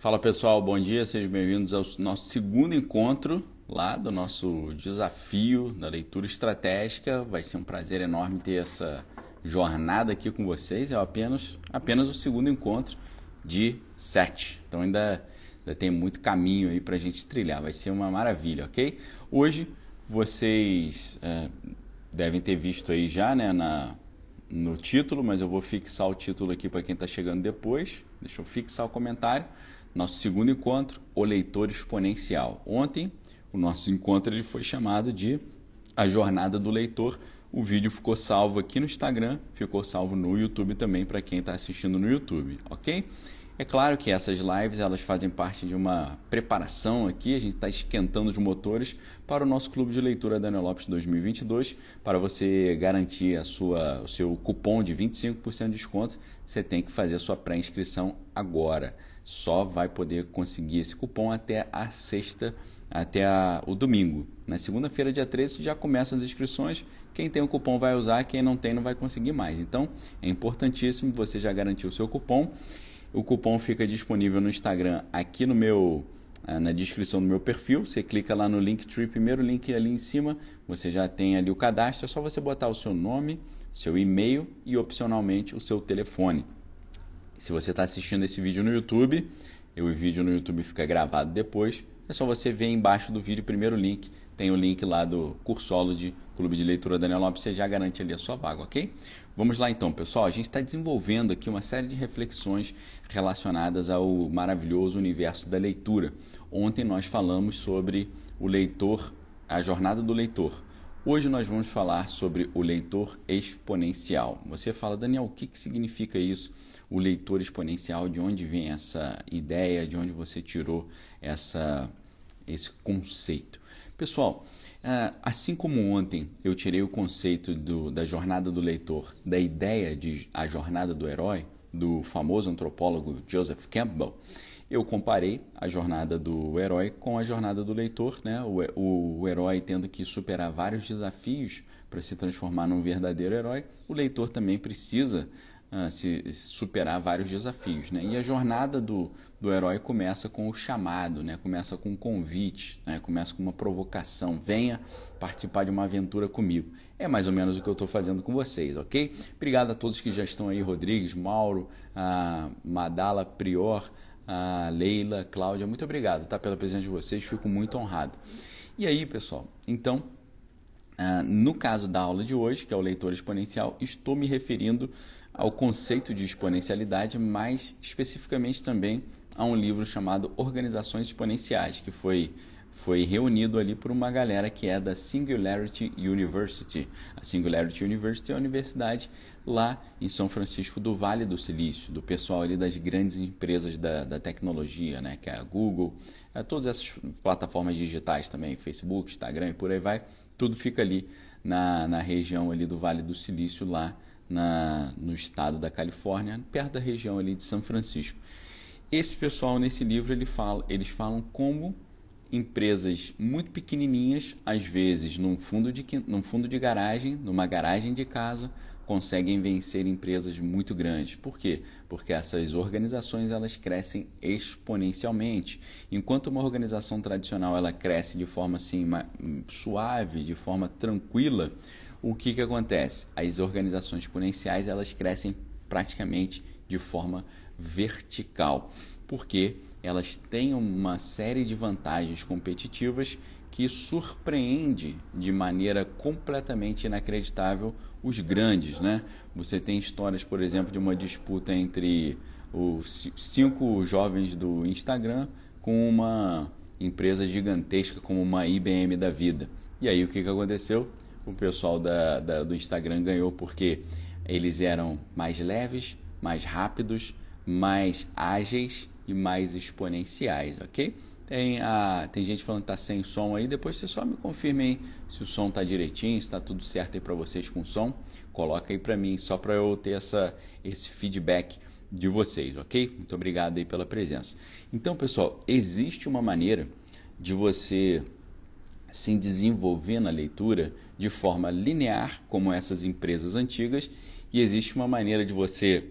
Fala pessoal, bom dia, sejam bem-vindos ao nosso segundo encontro lá do nosso desafio da leitura estratégica. Vai ser um prazer enorme ter essa jornada aqui com vocês. É apenas, apenas o segundo encontro de sete, então ainda, ainda tem muito caminho aí para a gente trilhar. Vai ser uma maravilha, ok? Hoje vocês é, devem ter visto aí já né, na, no título, mas eu vou fixar o título aqui para quem está chegando depois. Deixa eu fixar o comentário. Nosso segundo encontro, o leitor exponencial. Ontem, o nosso encontro ele foi chamado de A Jornada do Leitor. O vídeo ficou salvo aqui no Instagram, ficou salvo no YouTube também para quem está assistindo no YouTube, ok? É claro que essas lives elas fazem parte de uma preparação aqui, a gente está esquentando os motores para o nosso clube de leitura Daniel Lopes 2022. Para você garantir a sua, o seu cupom de 25% de desconto, você tem que fazer a sua pré-inscrição agora. Só vai poder conseguir esse cupom até a sexta, até a, o domingo. Na segunda-feira, dia 13, já começam as inscrições. Quem tem o cupom vai usar, quem não tem não vai conseguir mais. Então, é importantíssimo você já garantir o seu cupom. O cupom fica disponível no Instagram aqui no meu ah, na descrição do meu perfil. Você clica lá no Linktree, primeiro link ali em cima, você já tem ali o cadastro. É só você botar o seu nome, seu e-mail e opcionalmente o seu telefone. Se você está assistindo esse vídeo no YouTube, o vídeo no YouTube fica gravado depois. É só você ver embaixo do vídeo, primeiro link, tem o link lá do Cursolo de Clube de Leitura Daniel Lopes, você já garante ali a sua vaga, ok? Vamos lá então, pessoal. A gente está desenvolvendo aqui uma série de reflexões relacionadas ao maravilhoso universo da leitura. Ontem nós falamos sobre o leitor, a jornada do leitor. Hoje nós vamos falar sobre o leitor exponencial. Você fala, Daniel, o que, que significa isso? O leitor exponencial, de onde vem essa ideia, de onde você tirou essa, esse conceito? Pessoal, assim como ontem eu tirei o conceito do, da jornada do leitor da ideia de a jornada do herói, do famoso antropólogo Joseph Campbell, eu comparei a jornada do herói com a jornada do leitor, né? o, o, o herói tendo que superar vários desafios para se transformar num verdadeiro herói, o leitor também precisa uh, se, superar vários desafios. Né? E a jornada do, do herói começa com o chamado, né? começa com um convite, né? começa com uma provocação. Venha participar de uma aventura comigo. É mais ou menos o que eu estou fazendo com vocês, ok? Obrigado a todos que já estão aí, Rodrigues, Mauro, Madala, Prior, Leila, Cláudia. Muito obrigado tá, pela presença de vocês, fico muito honrado. E aí, pessoal, então Uh, no caso da aula de hoje, que é o leitor exponencial, estou me referindo ao conceito de exponencialidade, mais especificamente também a um livro chamado Organizações Exponenciais, que foi, foi reunido ali por uma galera que é da Singularity University. A Singularity University é a universidade lá em São Francisco do Vale do Silício, do pessoal ali das grandes empresas da, da tecnologia, né, que é a Google, é, todas essas plataformas digitais também, Facebook, Instagram e por aí vai tudo fica ali na, na região ali do Vale do Silício, lá na, no estado da Califórnia, perto da região ali de São Francisco. Esse pessoal nesse livro ele fala, eles falam como empresas muito pequenininhas, às vezes num fundo de, num fundo de garagem, numa garagem de casa, conseguem vencer empresas muito grandes. Por quê? Porque essas organizações elas crescem exponencialmente. Enquanto uma organização tradicional ela cresce de forma assim suave, de forma tranquila, o que, que acontece? As organizações exponenciais elas crescem praticamente de forma vertical, porque elas têm uma série de vantagens competitivas que surpreende de maneira completamente inacreditável os grandes, né? Você tem histórias, por exemplo, de uma disputa entre os cinco jovens do Instagram com uma empresa gigantesca como uma IBM da vida. E aí o que, que aconteceu? O pessoal da, da, do Instagram ganhou porque eles eram mais leves, mais rápidos, mais ágeis e mais exponenciais, ok? Tem, a, tem gente falando que tá sem som aí. Depois você só me confirme aí se o som tá direitinho, se tá tudo certo aí para vocês com o som. Coloca aí para mim, só para eu ter essa, esse feedback de vocês, ok? Muito obrigado aí pela presença. Então, pessoal, existe uma maneira de você se desenvolver na leitura de forma linear, como essas empresas antigas, e existe uma maneira de você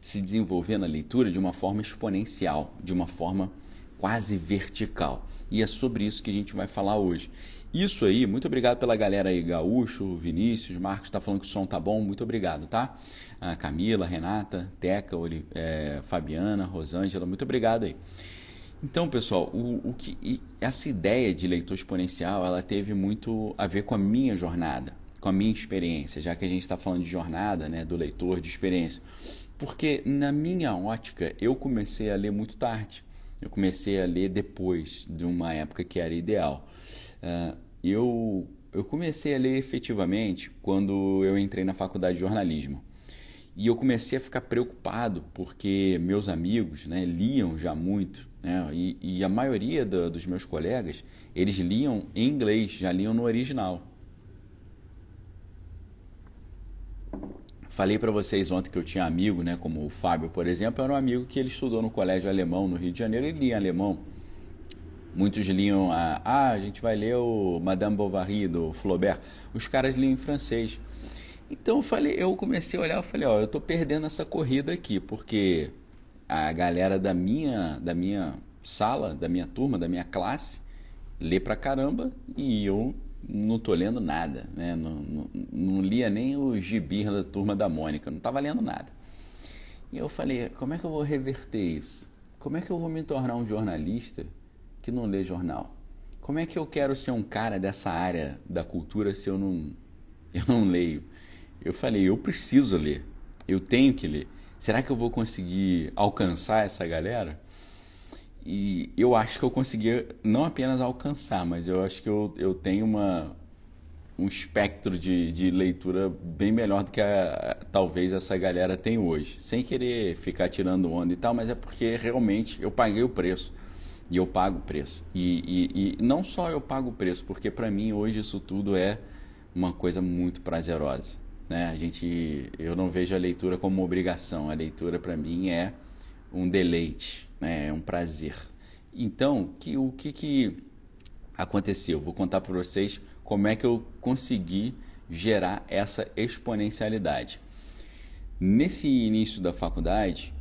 se desenvolver na leitura de uma forma exponencial, de uma forma quase vertical. E é sobre isso que a gente vai falar hoje. Isso aí, muito obrigado pela galera aí, Gaúcho, Vinícius, Marcos, está falando que o som tá bom, muito obrigado, tá? A Camila, Renata, Teca, é, Fabiana, Rosângela, muito obrigado aí. Então, pessoal, o, o que, essa ideia de leitor exponencial, ela teve muito a ver com a minha jornada, com a minha experiência, já que a gente está falando de jornada, né, do leitor, de experiência. Porque na minha ótica, eu comecei a ler muito tarde. Eu comecei a ler depois de uma época que era ideal. Uh, eu, eu comecei a ler efetivamente quando eu entrei na faculdade de jornalismo. E eu comecei a ficar preocupado porque meus amigos né, liam já muito. Né, e, e a maioria do, dos meus colegas, eles liam em inglês, já liam no original. Falei para vocês ontem que eu tinha amigo, né, como o Fábio, por exemplo, era um amigo que ele estudou no colégio alemão no Rio de Janeiro, ele lia alemão. Muitos liam a, ah, a gente vai ler o Madame Bovary do Flaubert. Os caras liam em francês. Então eu falei, eu comecei a olhar, eu falei, ó, eu tô perdendo essa corrida aqui, porque a galera da minha, da minha sala, da minha turma, da minha classe, lê pra caramba e eu não tô lendo nada, né? Não, não, não lia nem o gibi da turma da Mônica, não estava lendo nada. E eu falei, como é que eu vou reverter isso? Como é que eu vou me tornar um jornalista que não lê jornal? Como é que eu quero ser um cara dessa área da cultura se eu não, eu não leio? Eu falei, eu preciso ler, eu tenho que ler. Será que eu vou conseguir alcançar essa galera? E eu acho que eu consegui não apenas alcançar, mas eu acho que eu, eu tenho uma, um espectro de, de leitura bem melhor do que a, talvez essa galera tem hoje. Sem querer ficar tirando onda e tal, mas é porque realmente eu paguei o preço. E eu pago o preço. E, e, e não só eu pago o preço, porque para mim hoje isso tudo é uma coisa muito prazerosa. Né? A gente, eu não vejo a leitura como uma obrigação. A leitura para mim é um deleite, né? é um prazer. Então, que, o que, que aconteceu? Vou contar para vocês como é que eu consegui gerar essa exponencialidade. Nesse início da faculdade,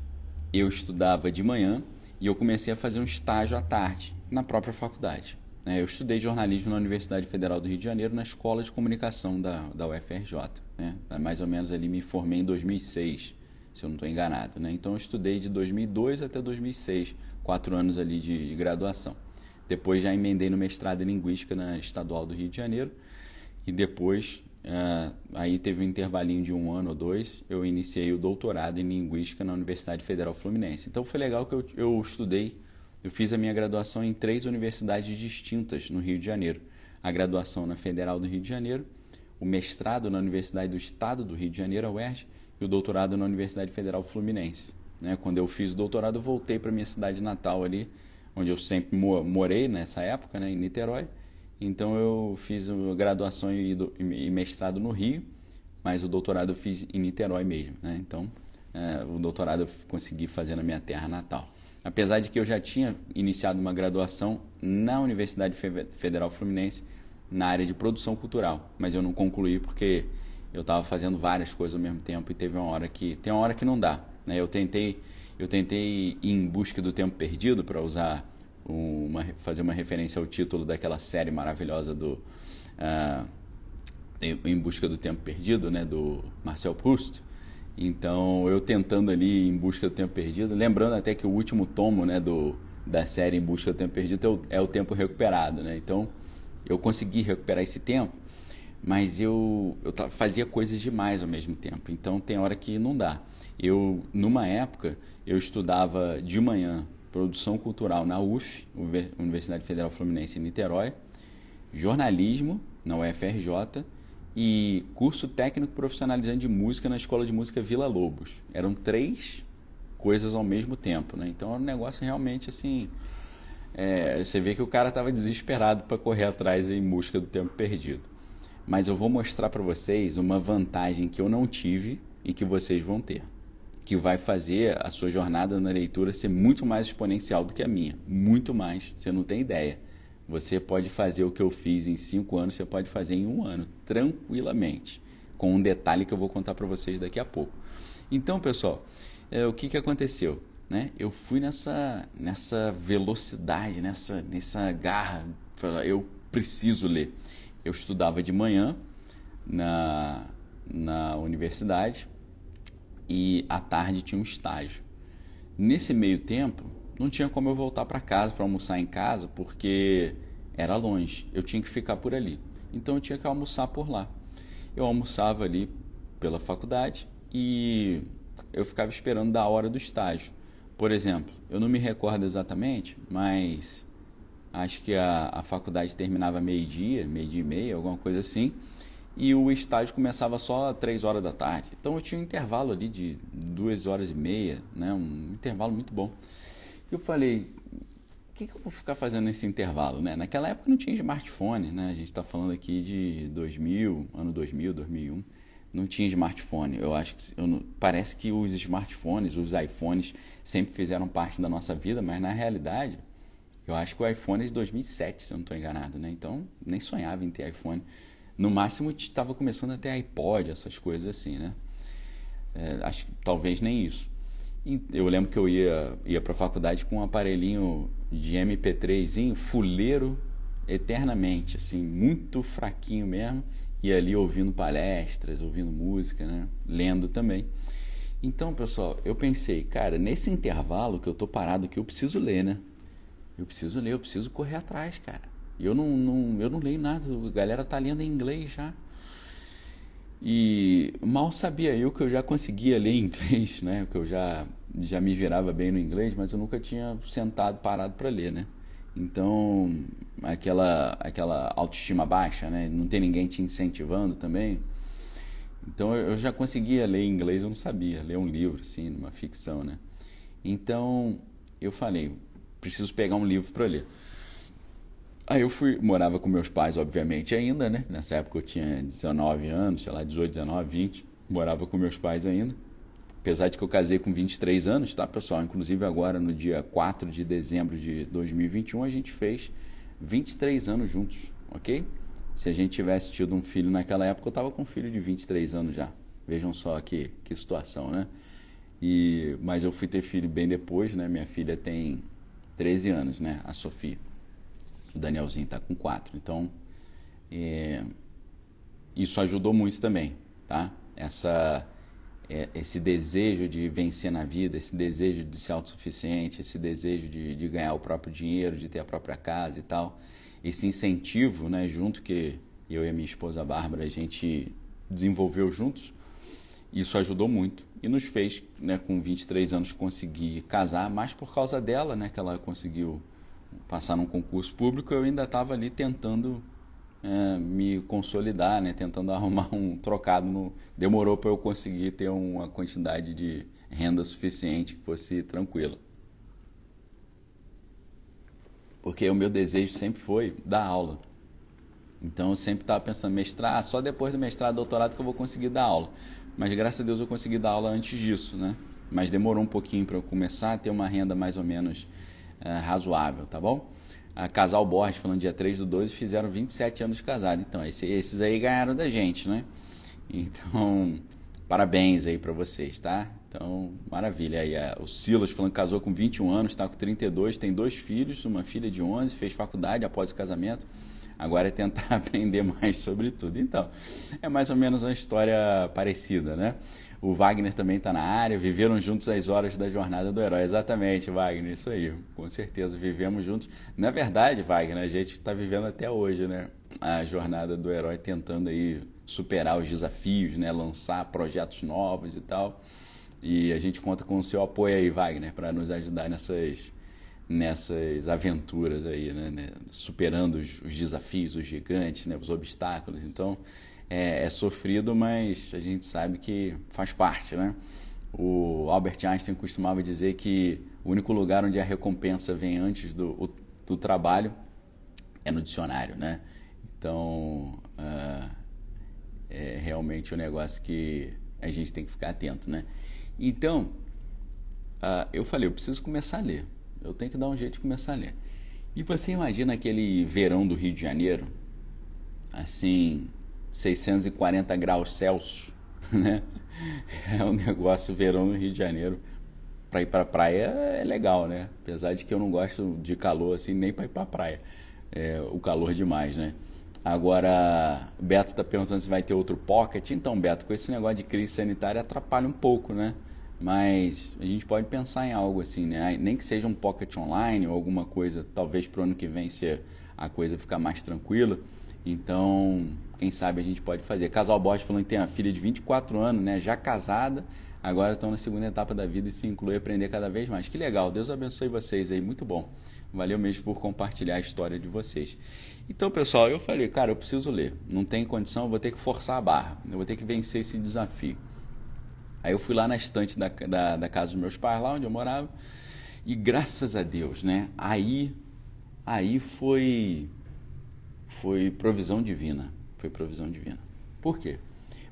eu estudava de manhã e eu comecei a fazer um estágio à tarde na própria faculdade. Né? Eu estudei jornalismo na Universidade Federal do Rio de Janeiro, na Escola de Comunicação da, da UFRJ. Né? Mais ou menos ali me formei em 2006 se eu não estou enganado. Né? Então eu estudei de 2002 até 2006, quatro anos ali de, de graduação. Depois já emendei no mestrado em Linguística na Estadual do Rio de Janeiro e depois, uh, aí teve um intervalinho de um ano ou dois, eu iniciei o doutorado em Linguística na Universidade Federal Fluminense. Então foi legal que eu, eu estudei, eu fiz a minha graduação em três universidades distintas no Rio de Janeiro. A graduação na Federal do Rio de Janeiro, o mestrado na Universidade do Estado do Rio de Janeiro, a UERJ, e o doutorado na Universidade Federal Fluminense. Né? Quando eu fiz o doutorado, eu voltei para minha cidade natal ali, onde eu sempre morei nessa época, né? em Niterói. Então eu fiz graduação e mestrado no Rio, mas o doutorado eu fiz em Niterói mesmo. Né? Então é, o doutorado eu consegui fazer na minha terra natal. Apesar de que eu já tinha iniciado uma graduação na Universidade Federal Fluminense na área de produção cultural, mas eu não concluí porque eu estava fazendo várias coisas ao mesmo tempo e teve uma hora que tem uma hora que não dá. Né? Eu tentei eu tentei ir em busca do tempo perdido para usar uma fazer uma referência ao título daquela série maravilhosa do uh, em busca do tempo perdido, né, do Marcel Proust. Então eu tentando ali em busca do tempo perdido, lembrando até que o último tomo, né, do da série em busca do tempo perdido é o, é o tempo recuperado, né? Então eu consegui recuperar esse tempo mas eu, eu fazia coisas demais ao mesmo tempo. Então tem hora que não dá. Eu, numa época, eu estudava de manhã produção cultural na UF, Universidade Federal Fluminense em Niterói, jornalismo na UFRJ e curso técnico profissionalizante de música na Escola de Música Vila Lobos. Eram três coisas ao mesmo tempo, né? Então era um negócio realmente assim. É, você vê que o cara estava desesperado para correr atrás em busca do tempo perdido mas eu vou mostrar para vocês uma vantagem que eu não tive e que vocês vão ter, que vai fazer a sua jornada na leitura ser muito mais exponencial do que a minha, muito mais, você não tem ideia. Você pode fazer o que eu fiz em cinco anos, você pode fazer em um ano, tranquilamente, com um detalhe que eu vou contar para vocês daqui a pouco. Então, pessoal, é, o que, que aconteceu? Né? Eu fui nessa, nessa velocidade, nessa, nessa garra. Eu preciso ler. Eu estudava de manhã na, na universidade e à tarde tinha um estágio. Nesse meio tempo, não tinha como eu voltar para casa para almoçar em casa porque era longe. Eu tinha que ficar por ali. Então eu tinha que almoçar por lá. Eu almoçava ali pela faculdade e eu ficava esperando da hora do estágio. Por exemplo, eu não me recordo exatamente, mas acho que a, a faculdade terminava meio-dia, meio-dia e meia, alguma coisa assim, e o estágio começava só às três horas da tarde. Então eu tinha um intervalo ali de duas horas e meia, né? um intervalo muito bom. Eu falei, o que, que eu vou ficar fazendo nesse intervalo? Né? Naquela época não tinha smartphone, né? a gente está falando aqui de 2000, ano 2000, 2001 não tinha smartphone. Eu acho que eu parece que os smartphones, os iPhones sempre fizeram parte da nossa vida, mas na realidade, eu acho que o iPhone é de 2007, se eu não estou enganado, né? Então, nem sonhava em ter iPhone. No máximo, estava começando a ter iPod, essas coisas assim, né? É, acho talvez nem isso. Eu lembro que eu ia, ia para a faculdade com um aparelhinho de MP3, fuleiro eternamente, assim, muito fraquinho mesmo e ali ouvindo palestras, ouvindo música, né? lendo também. Então, pessoal, eu pensei, cara, nesse intervalo que eu tô parado aqui, eu preciso ler, né? Eu preciso ler, eu preciso correr atrás, cara. Eu não, não, eu não leio nada, a galera tá lendo em inglês já. E mal sabia eu que eu já conseguia ler inglês, né? Que eu já, já me virava bem no inglês, mas eu nunca tinha sentado parado para ler, né? Então, aquela, aquela autoestima baixa, né? Não tem ninguém te incentivando também. Então, eu já conseguia ler inglês, eu não sabia. Ler um livro, assim, uma ficção, né? Então, eu falei, preciso pegar um livro para ler. Aí eu fui, morava com meus pais, obviamente, ainda, né? Nessa época eu tinha 19 anos, sei lá, 18, 19, 20. Morava com meus pais ainda. Apesar de que eu casei com 23 anos, tá, pessoal? Inclusive agora no dia 4 de dezembro de 2021 a gente fez 23 anos juntos, ok? Se a gente tivesse tido um filho naquela época, eu estava com um filho de 23 anos já. Vejam só que, que situação, né? E, mas eu fui ter filho bem depois, né? Minha filha tem 13 anos, né? A Sofia. O Danielzinho está com 4. Então, é, isso ajudou muito também, tá? Essa é, esse desejo de vencer na vida, esse desejo de ser autossuficiente, esse desejo de, de, ganhar o próprio dinheiro, de ter a própria casa e tal, esse incentivo, né, junto que eu e a minha esposa Bárbara a gente desenvolveu juntos, isso ajudou muito e nos fez, né, com 23 anos, conseguir casar, mais por causa dela, né, que ela conseguiu passar num concurso público, eu ainda estava ali tentando é, me consolidar, né? Tentando arrumar um trocado. No... Demorou para eu conseguir ter uma quantidade de renda suficiente que fosse tranquila. Porque o meu desejo sempre foi dar aula. Então eu sempre estava pensando, mestrado, só depois do mestrado, doutorado que eu vou conseguir dar aula. Mas graças a Deus eu consegui dar aula antes disso, né? Mas demorou um pouquinho para eu começar a ter uma renda mais ou menos é, razoável, tá bom? a Casal Borges, falando dia 3 do 12, fizeram 27 anos de casado. Então, esse, esses aí ganharam da gente, né? Então, parabéns aí para vocês, tá? Então, maravilha. Aí, o Silas falando que casou com 21 anos, está com 32, tem dois filhos, uma filha de 11, fez faculdade após o casamento. Agora é tentar aprender mais sobre tudo. Então, é mais ou menos uma história parecida, né? O Wagner também está na área. Viveram juntos as horas da jornada do herói. Exatamente, Wagner, isso aí. Com certeza, vivemos juntos. Na verdade, Wagner, a gente está vivendo até hoje, né? A jornada do herói tentando aí superar os desafios, né? Lançar projetos novos e tal. E a gente conta com o seu apoio aí, Wagner, para nos ajudar nessas, nessas aventuras aí, né? Superando os, os desafios, os gigantes, né? Os obstáculos. Então, é, é sofrido, mas a gente sabe que faz parte, né? O Albert Einstein costumava dizer que o único lugar onde a recompensa vem antes do, do trabalho é no dicionário, né? Então, uh, é realmente um negócio que a gente tem que ficar atento, né? Então, uh, eu falei, eu preciso começar a ler. Eu tenho que dar um jeito de começar a ler. E você imagina aquele verão do Rio de Janeiro, assim, 640 graus Celsius, né? É um negócio verão no Rio de Janeiro para ir para praia é legal, né? Apesar de que eu não gosto de calor assim nem para ir para praia. É, o calor demais, né? Agora, Beto está perguntando se vai ter outro pocket. Então, Beto, com esse negócio de crise sanitária atrapalha um pouco, né? Mas a gente pode pensar em algo assim, né? Nem que seja um pocket online ou alguma coisa, talvez para o ano que vem se a coisa ficar mais tranquila. Então, quem sabe a gente pode fazer. Casal Bosch falando que tem uma filha de 24 anos, né? Já casada, agora estão na segunda etapa da vida e se inclui aprender cada vez mais. Que legal, Deus abençoe vocês aí, muito bom. Valeu mesmo por compartilhar a história de vocês. Então, pessoal, eu falei, cara, eu preciso ler. Não tem condição, eu vou ter que forçar a barra. Eu vou ter que vencer esse desafio. Aí eu fui lá na estante da, da, da casa dos meus pais, lá onde eu morava, e graças a Deus, né? Aí, aí foi, foi provisão divina. Foi provisão divina. Por quê?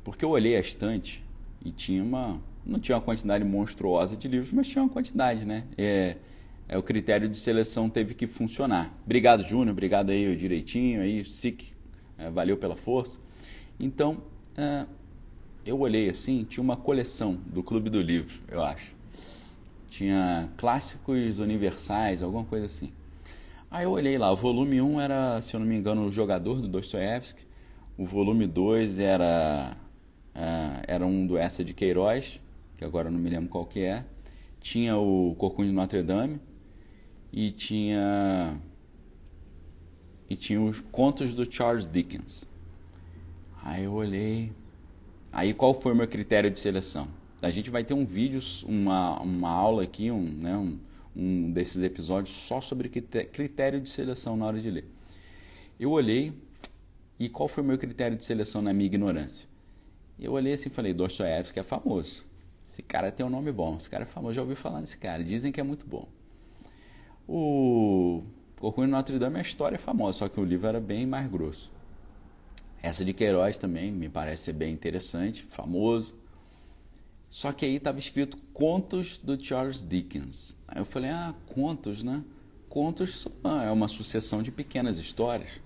Porque eu olhei a estante e tinha uma. Não tinha uma quantidade monstruosa de livros, mas tinha uma quantidade, né? É, é o critério de seleção teve que funcionar. Obrigado, Júnior. Obrigado aí direitinho, aí, SIC. É, valeu pela força. Então, é, eu olhei assim, tinha uma coleção do Clube do Livro, eu acho. Tinha clássicos universais, alguma coisa assim. Aí eu olhei lá, o volume 1 era, se eu não me engano, o jogador do Dostoiévski. O volume 2 era, uh, era um do Essa de Queiroz, que agora não me lembro qual que é. Tinha o Corcunda de Notre Dame e tinha e tinha os contos do Charles Dickens. Aí eu olhei, Aí qual foi o meu critério de seleção? A gente vai ter um vídeo, uma, uma aula aqui, um, né, um, um desses episódios só sobre critério de seleção na hora de ler. Eu olhei e qual foi o meu critério de seleção na minha ignorância? Eu olhei assim e falei, Dostoiévski é famoso. Esse cara tem um nome bom, esse cara é famoso, já ouvi falar desse cara, dizem que é muito bom. O Corcunda de Notre Dame, a história é famosa, só que o livro era bem mais grosso. Essa de Queiroz também me parece ser bem interessante, famoso. Só que aí estava escrito Contos do Charles Dickens. Aí eu falei, ah, contos, né? Contos é uma sucessão de pequenas histórias.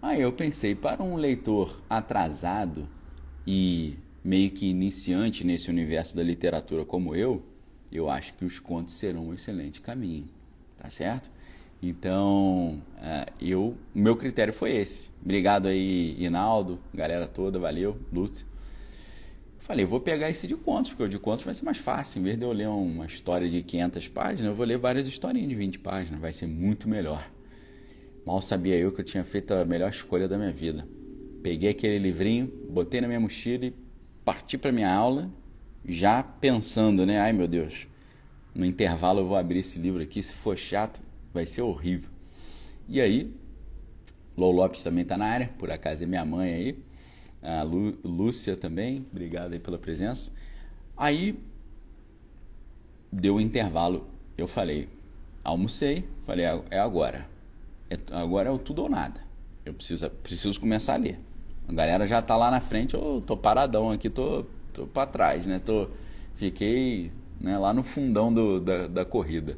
Aí eu pensei, para um leitor atrasado e meio que iniciante nesse universo da literatura como eu, eu acho que os contos serão um excelente caminho, tá certo? Então, uh, eu, meu critério foi esse. Obrigado aí, Inaldo, galera toda, valeu, Lúcia. Falei, vou pegar esse de contos, porque o de contos vai ser mais fácil. Em vez de eu ler uma história de 500 páginas, eu vou ler várias historinhas de 20 páginas, vai ser muito melhor. Mal sabia eu que eu tinha feito a melhor escolha da minha vida. Peguei aquele livrinho, botei na minha mochila e parti para minha aula, já pensando, né? Ai meu Deus, no intervalo eu vou abrir esse livro aqui, se for chato, vai ser horrível. E aí, Lou Lopes também está na área, por acaso é minha mãe aí, a Lu, Lúcia também, obrigado aí pela presença. Aí, deu um intervalo, eu falei, almocei, falei, é, é agora, é, agora é o tudo ou nada, eu preciso, preciso começar a ler. A galera já está lá na frente, eu tô paradão aqui, tô, tô para trás, né? Tô, fiquei né, lá no fundão do, da, da corrida.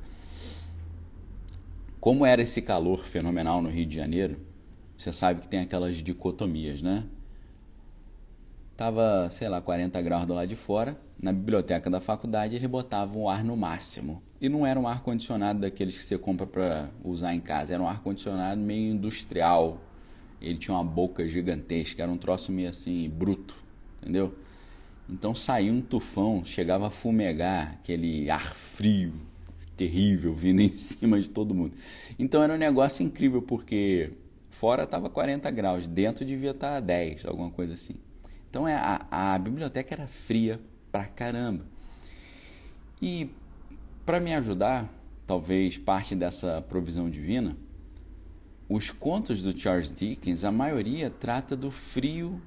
Como era esse calor fenomenal no Rio de Janeiro, você sabe que tem aquelas dicotomias, né? Tava, sei lá, 40 graus do lado de fora. Na biblioteca da faculdade eles botavam o ar no máximo. E não era um ar condicionado daqueles que você compra para usar em casa, era um ar condicionado meio industrial. Ele tinha uma boca gigantesca, era um troço meio assim bruto, entendeu? Então saía um tufão, chegava a fumegar aquele ar frio terrível vindo em cima de todo mundo. Então era um negócio incrível, porque fora estava 40 graus, dentro devia estar tá 10, alguma coisa assim. Então é, a, a biblioteca era fria pra caramba. E para me ajudar, talvez parte dessa provisão divina, os contos do Charles Dickens, a maioria trata do frio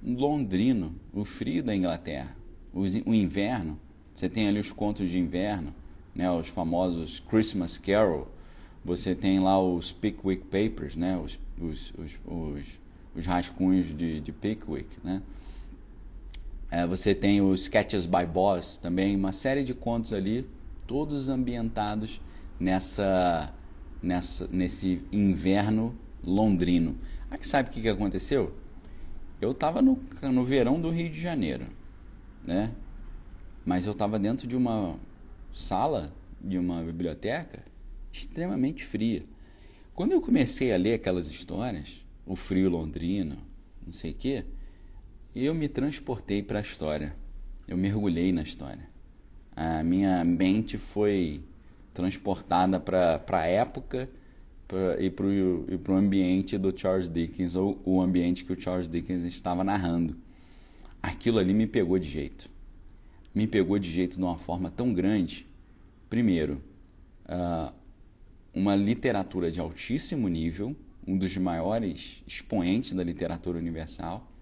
londrino, o frio da Inglaterra, o inverno. Você tem ali os contos de inverno, né, os famosos Christmas Carol, você tem lá os Pickwick Papers, né, os, os, os, os, os rascunhos de, de Pickwick, né? É, você tem os Sketches by Boss também, uma série de contos ali, todos ambientados nessa, nessa nesse inverno londrino. Aí sabe o que, que aconteceu? Eu estava no, no verão do Rio de Janeiro, né? Mas eu estava dentro de uma sala de uma biblioteca extremamente fria. Quando eu comecei a ler aquelas histórias, o frio londrino, não sei o quê, eu me transportei para a história. Eu mergulhei na história. A minha mente foi transportada para a época pra, e para o ambiente do Charles Dickens, ou o ambiente que o Charles Dickens estava narrando. Aquilo ali me pegou de jeito. Me pegou de jeito de uma forma tão grande. Primeiro, uh, uma literatura de altíssimo nível, um dos maiores expoentes da literatura universal.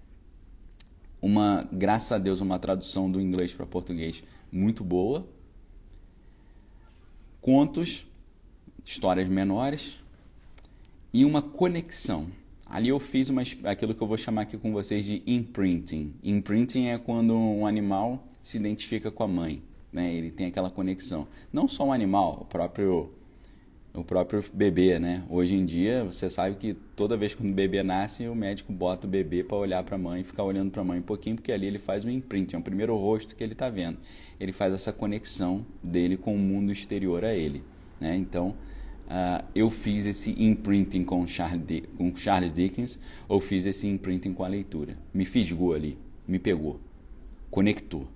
Uma, graças a Deus, uma tradução do inglês para português muito boa. Contos, histórias menores e uma conexão. Ali eu fiz uma, aquilo que eu vou chamar aqui com vocês de imprinting. Imprinting é quando um animal se identifica com a mãe, né? Ele tem aquela conexão. Não só um animal, o próprio o próprio bebê, né? Hoje em dia, você sabe que toda vez que um bebê nasce, o médico bota o bebê para olhar para a mãe ficar olhando para a mãe um pouquinho, porque ali ele faz um imprint, é o primeiro rosto que ele está vendo. Ele faz essa conexão dele com o mundo exterior a ele, né? Então, uh, eu fiz esse imprinting com Charles, com Charles Dickens, ou fiz esse imprinting com a leitura. Me fisgou ali, me pegou, conectou.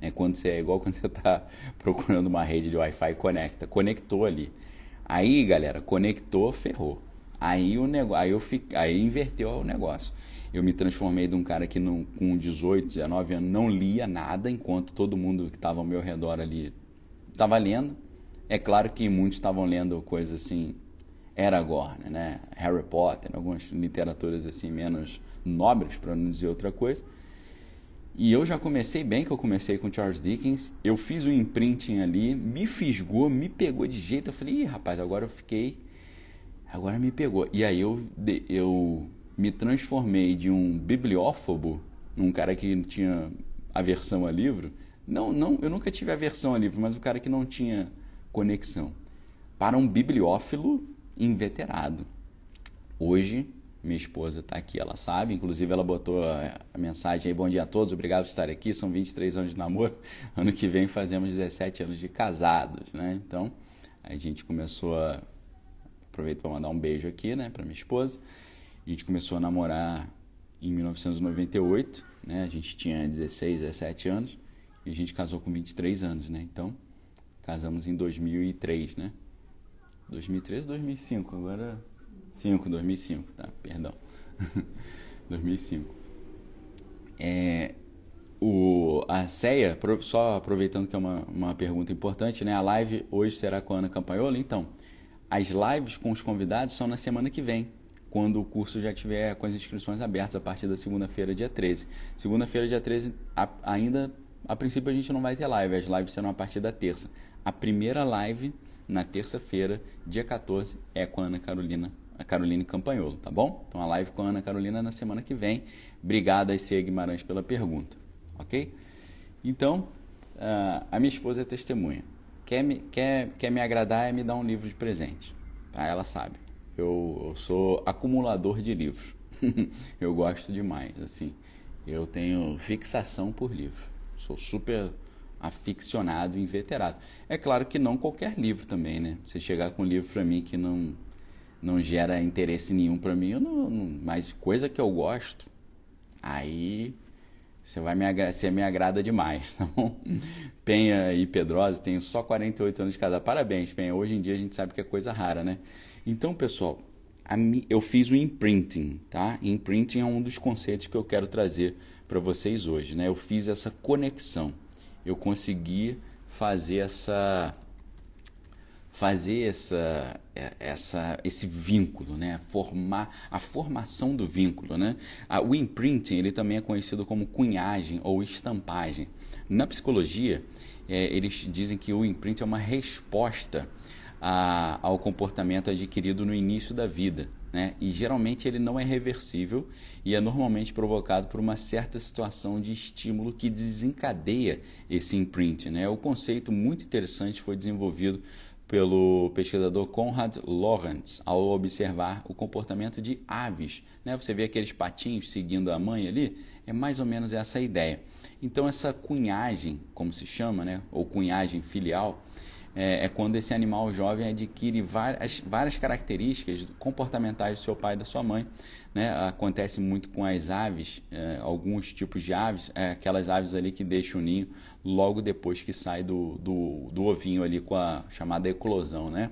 É quando você é igual quando você está procurando uma rede de Wi-Fi conecta, conectou ali. Aí, galera, conectou, ferrou. Aí o negócio, aí eu fico, aí inverteu o negócio. Eu me transformei de um cara que não, com 18, 19 anos não lia nada, enquanto todo mundo que estava ao meu redor ali estava lendo. É claro que muitos estavam lendo coisas assim, Aragorn, né? Harry Potter, algumas literaturas assim menos nobres, para não dizer outra coisa. E eu já comecei bem, que eu comecei com Charles Dickens. Eu fiz um imprinting ali, me fisgou, me pegou de jeito. Eu falei, Ih, rapaz, agora eu fiquei. Agora me pegou. E aí eu, eu me transformei de um bibliófobo, um cara que tinha aversão a livro. Não, não, eu nunca tive aversão a livro, mas o cara que não tinha conexão. Para um bibliófilo inveterado. Hoje minha esposa está aqui, ela sabe. Inclusive, ela botou a, mensagem aí: Bom dia a todos, obrigado por estar aqui. São 23 anos de namoro. Ano que vem fazemos 17 anos de casados, né? Então, a gente começou a. Aproveito para mandar um beijo aqui, né, para minha esposa. A gente começou a namorar em 1998, né? A gente tinha 16, 17 anos e a gente casou com 23 anos, né? Então, casamos em 2003, né? 2003 ou 2005? Agora 5, 2005, tá? Perdão. 2005. É, o, a CEA, só aproveitando que é uma, uma pergunta importante, né? A live hoje será com a Ana Campanhola. Então, as lives com os convidados são na semana que vem, quando o curso já tiver com as inscrições abertas a partir da segunda-feira, dia 13. Segunda-feira, dia 13, a, ainda, a princípio, a gente não vai ter live, as lives serão a partir da terça. A primeira live, na terça-feira, dia 14, é com a Ana Carolina a Caroline Campanholo, tá bom? Então a live com a Ana Carolina na semana que vem. Obrigado a Guimarães pela pergunta, ok? Então, uh, a minha esposa é testemunha. Quer me, quer, quer me agradar é me dar um livro de presente. Tá? Ela sabe. Eu, eu sou acumulador de livros. eu gosto demais, assim. Eu tenho fixação por livro. Sou super aficionado, inveterado. É claro que não qualquer livro também, né? Você chegar com um livro para mim que não não gera interesse nenhum para mim, eu não, não, mas coisa que eu gosto, aí você vai me você me agrada demais, tá bom? Penha e Pedrosa tenho só 48 anos de casado. Parabéns, Penha. Hoje em dia a gente sabe que é coisa rara, né? Então, pessoal, eu fiz o imprinting, tá? Imprinting é um dos conceitos que eu quero trazer para vocês hoje, né? Eu fiz essa conexão. Eu consegui fazer essa fazer essa, essa, esse vínculo, né? Formar a formação do vínculo, né? O imprinting ele também é conhecido como cunhagem ou estampagem. Na psicologia, é, eles dizem que o imprinting é uma resposta a, ao comportamento adquirido no início da vida. Né? E geralmente ele não é reversível e é normalmente provocado por uma certa situação de estímulo que desencadeia esse imprint. Né? O conceito muito interessante foi desenvolvido pelo pesquisador Konrad Lorenz ao observar o comportamento de aves. Né? Você vê aqueles patinhos seguindo a mãe ali, é mais ou menos essa ideia. Então, essa cunhagem, como se chama, né? ou cunhagem filial, é, é, quando esse animal jovem adquire várias, várias características comportamentais do seu pai e da sua mãe. Né? Acontece muito com as aves, é, alguns tipos de aves, é, aquelas aves ali que deixam o ninho logo depois que sai do, do, do ovinho ali com a chamada eclosão. Né?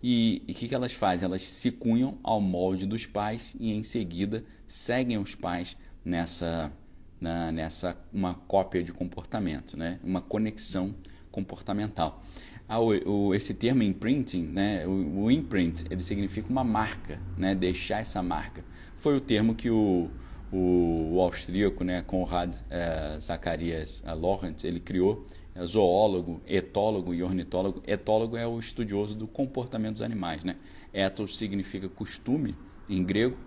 E o que, que elas fazem? Elas se cunham ao molde dos pais e em seguida seguem os pais nessa, na, nessa uma cópia de comportamento, né? uma conexão comportamental. Ah, o, o, esse termo imprinting, né, o, o, imprint, ele significa uma marca, né, deixar essa marca. Foi o termo que o, o, o austríaco, né, Konrad eh, Zacharias eh, Lorenz, ele criou, é zoólogo, etólogo e ornitólogo. Etólogo é o estudioso do comportamento dos animais, né? Ethos significa costume em grego,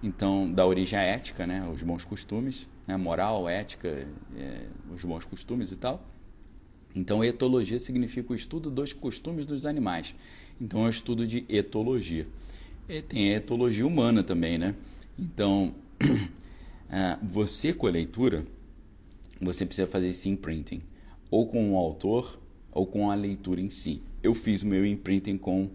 então da origem ética, né, os bons costumes, né, moral, ética, é, os bons costumes e tal. Então, etologia significa o estudo dos costumes dos animais. Então, é o estudo de etologia. E tem a etologia humana também, né? Então, ah, você com a leitura, você precisa fazer esse imprinting, ou com o autor, ou com a leitura em si. Eu fiz o meu imprinting com,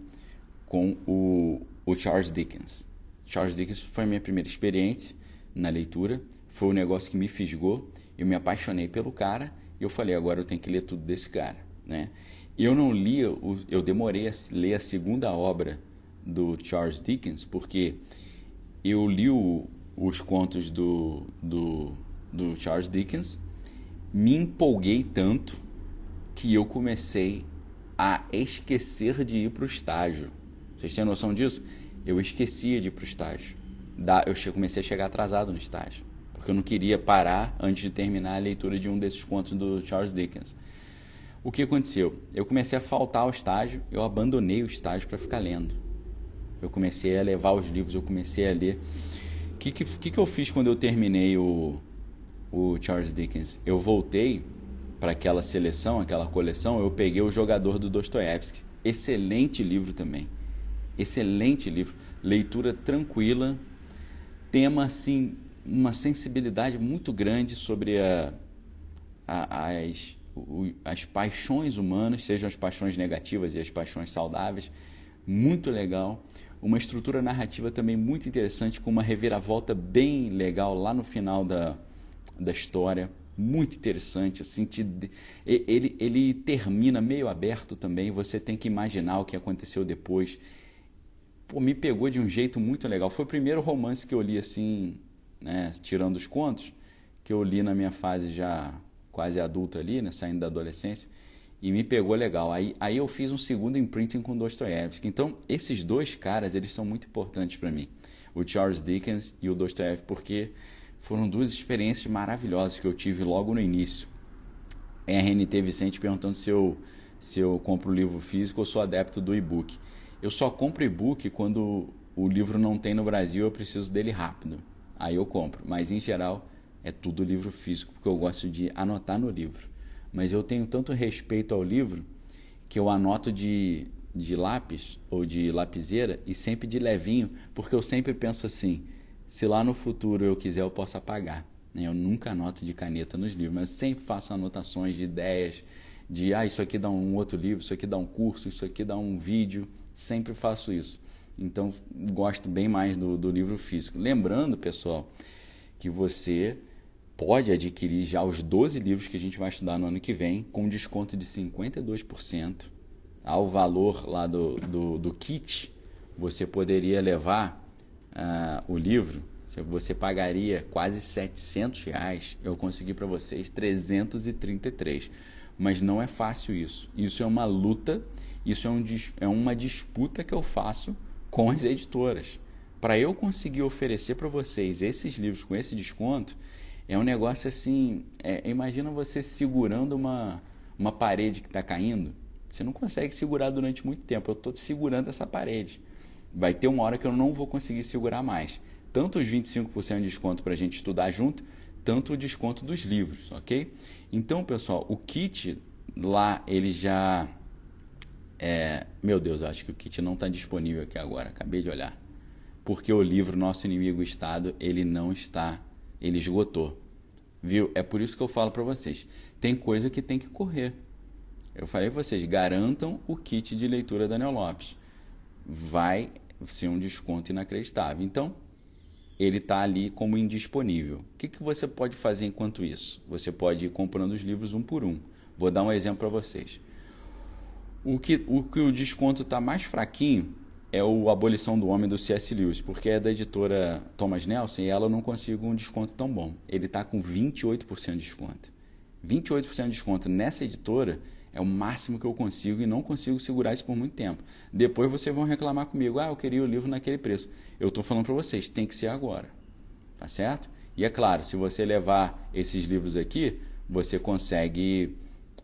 com o, o Charles Dickens. Charles Dickens foi a minha primeira experiência na leitura, foi um negócio que me fisgou, eu me apaixonei pelo cara e eu falei, agora eu tenho que ler tudo desse cara, né? Eu não li, eu demorei a ler a segunda obra do Charles Dickens, porque eu li o, os contos do, do, do Charles Dickens, me empolguei tanto que eu comecei a esquecer de ir para o estágio. Vocês têm noção disso? Eu esquecia de ir para o estágio. Eu comecei a chegar atrasado no estágio porque eu não queria parar antes de terminar a leitura de um desses contos do Charles Dickens. O que aconteceu? Eu comecei a faltar ao estágio, eu abandonei o estágio para ficar lendo. Eu comecei a levar os livros, eu comecei a ler. O que, que, que eu fiz quando eu terminei o, o Charles Dickens? Eu voltei para aquela seleção, aquela coleção, eu peguei o Jogador do Dostoiévski. Excelente livro também. Excelente livro. Leitura tranquila. Tema assim uma sensibilidade muito grande sobre a, a, as, o, as paixões humanas, sejam as paixões negativas e as paixões saudáveis. Muito legal. Uma estrutura narrativa também muito interessante, com uma reviravolta bem legal lá no final da, da história. Muito interessante. Assim, te, ele, ele termina meio aberto também, você tem que imaginar o que aconteceu depois. Pô, me pegou de um jeito muito legal. Foi o primeiro romance que eu li assim né, tirando os contos, que eu li na minha fase já quase adulta ali, né, saindo da adolescência, e me pegou legal. Aí, aí eu fiz um segundo imprinting com Dostoiévski. Então, esses dois caras, eles são muito importantes para mim. O Charles Dickens e o Dostoiévski, porque foram duas experiências maravilhosas que eu tive logo no início. RNT Vicente perguntando se eu, se eu compro o livro físico ou sou adepto do e-book. Eu só compro e-book quando o livro não tem no Brasil, eu preciso dele rápido aí eu compro. Mas em geral é tudo livro físico, porque eu gosto de anotar no livro. Mas eu tenho tanto respeito ao livro que eu anoto de, de lápis ou de lapiseira e sempre de levinho, porque eu sempre penso assim: se lá no futuro eu quiser, eu posso apagar. Né? Eu nunca anoto de caneta nos livros, mas sempre faço anotações de ideias, de ah, isso aqui dá um outro livro, isso aqui dá um curso, isso aqui dá um vídeo. Sempre faço isso. Então, gosto bem mais do, do livro físico. Lembrando, pessoal, que você pode adquirir já os 12 livros que a gente vai estudar no ano que vem com desconto de 52%. Ao valor lá do, do, do kit, você poderia levar uh, o livro, você pagaria quase 700 reais, eu consegui para vocês 333. Mas não é fácil isso. Isso é uma luta, isso é, um, é uma disputa que eu faço com as editoras. Para eu conseguir oferecer para vocês esses livros com esse desconto, é um negócio assim. É, imagina você segurando uma, uma parede que está caindo. Você não consegue segurar durante muito tempo. Eu estou segurando essa parede. Vai ter uma hora que eu não vou conseguir segurar mais. Tanto os 25% de desconto para a gente estudar junto, tanto o desconto dos livros, ok? Então, pessoal, o kit lá ele já É, meu Deus, eu acho que o kit não está disponível aqui agora. Acabei de olhar. Porque o livro Nosso Inimigo Estado, ele não está, ele esgotou. Viu? É por isso que eu falo para vocês. Tem coisa que tem que correr. Eu falei para vocês, garantam o kit de leitura Daniel Lopes. Vai ser um desconto inacreditável. Então, ele está ali como indisponível. O que, que você pode fazer enquanto isso? Você pode ir comprando os livros um por um. Vou dar um exemplo para vocês. O que o, que o desconto está mais fraquinho é o Abolição do Homem do C.S. Lewis, porque é da editora Thomas Nelson e ela não consigo um desconto tão bom. Ele está com 28% de desconto. 28% de desconto nessa editora é o máximo que eu consigo e não consigo segurar isso por muito tempo. Depois vocês vão reclamar comigo, ah, eu queria o livro naquele preço. Eu estou falando para vocês, tem que ser agora. Tá certo? E é claro, se você levar esses livros aqui, você consegue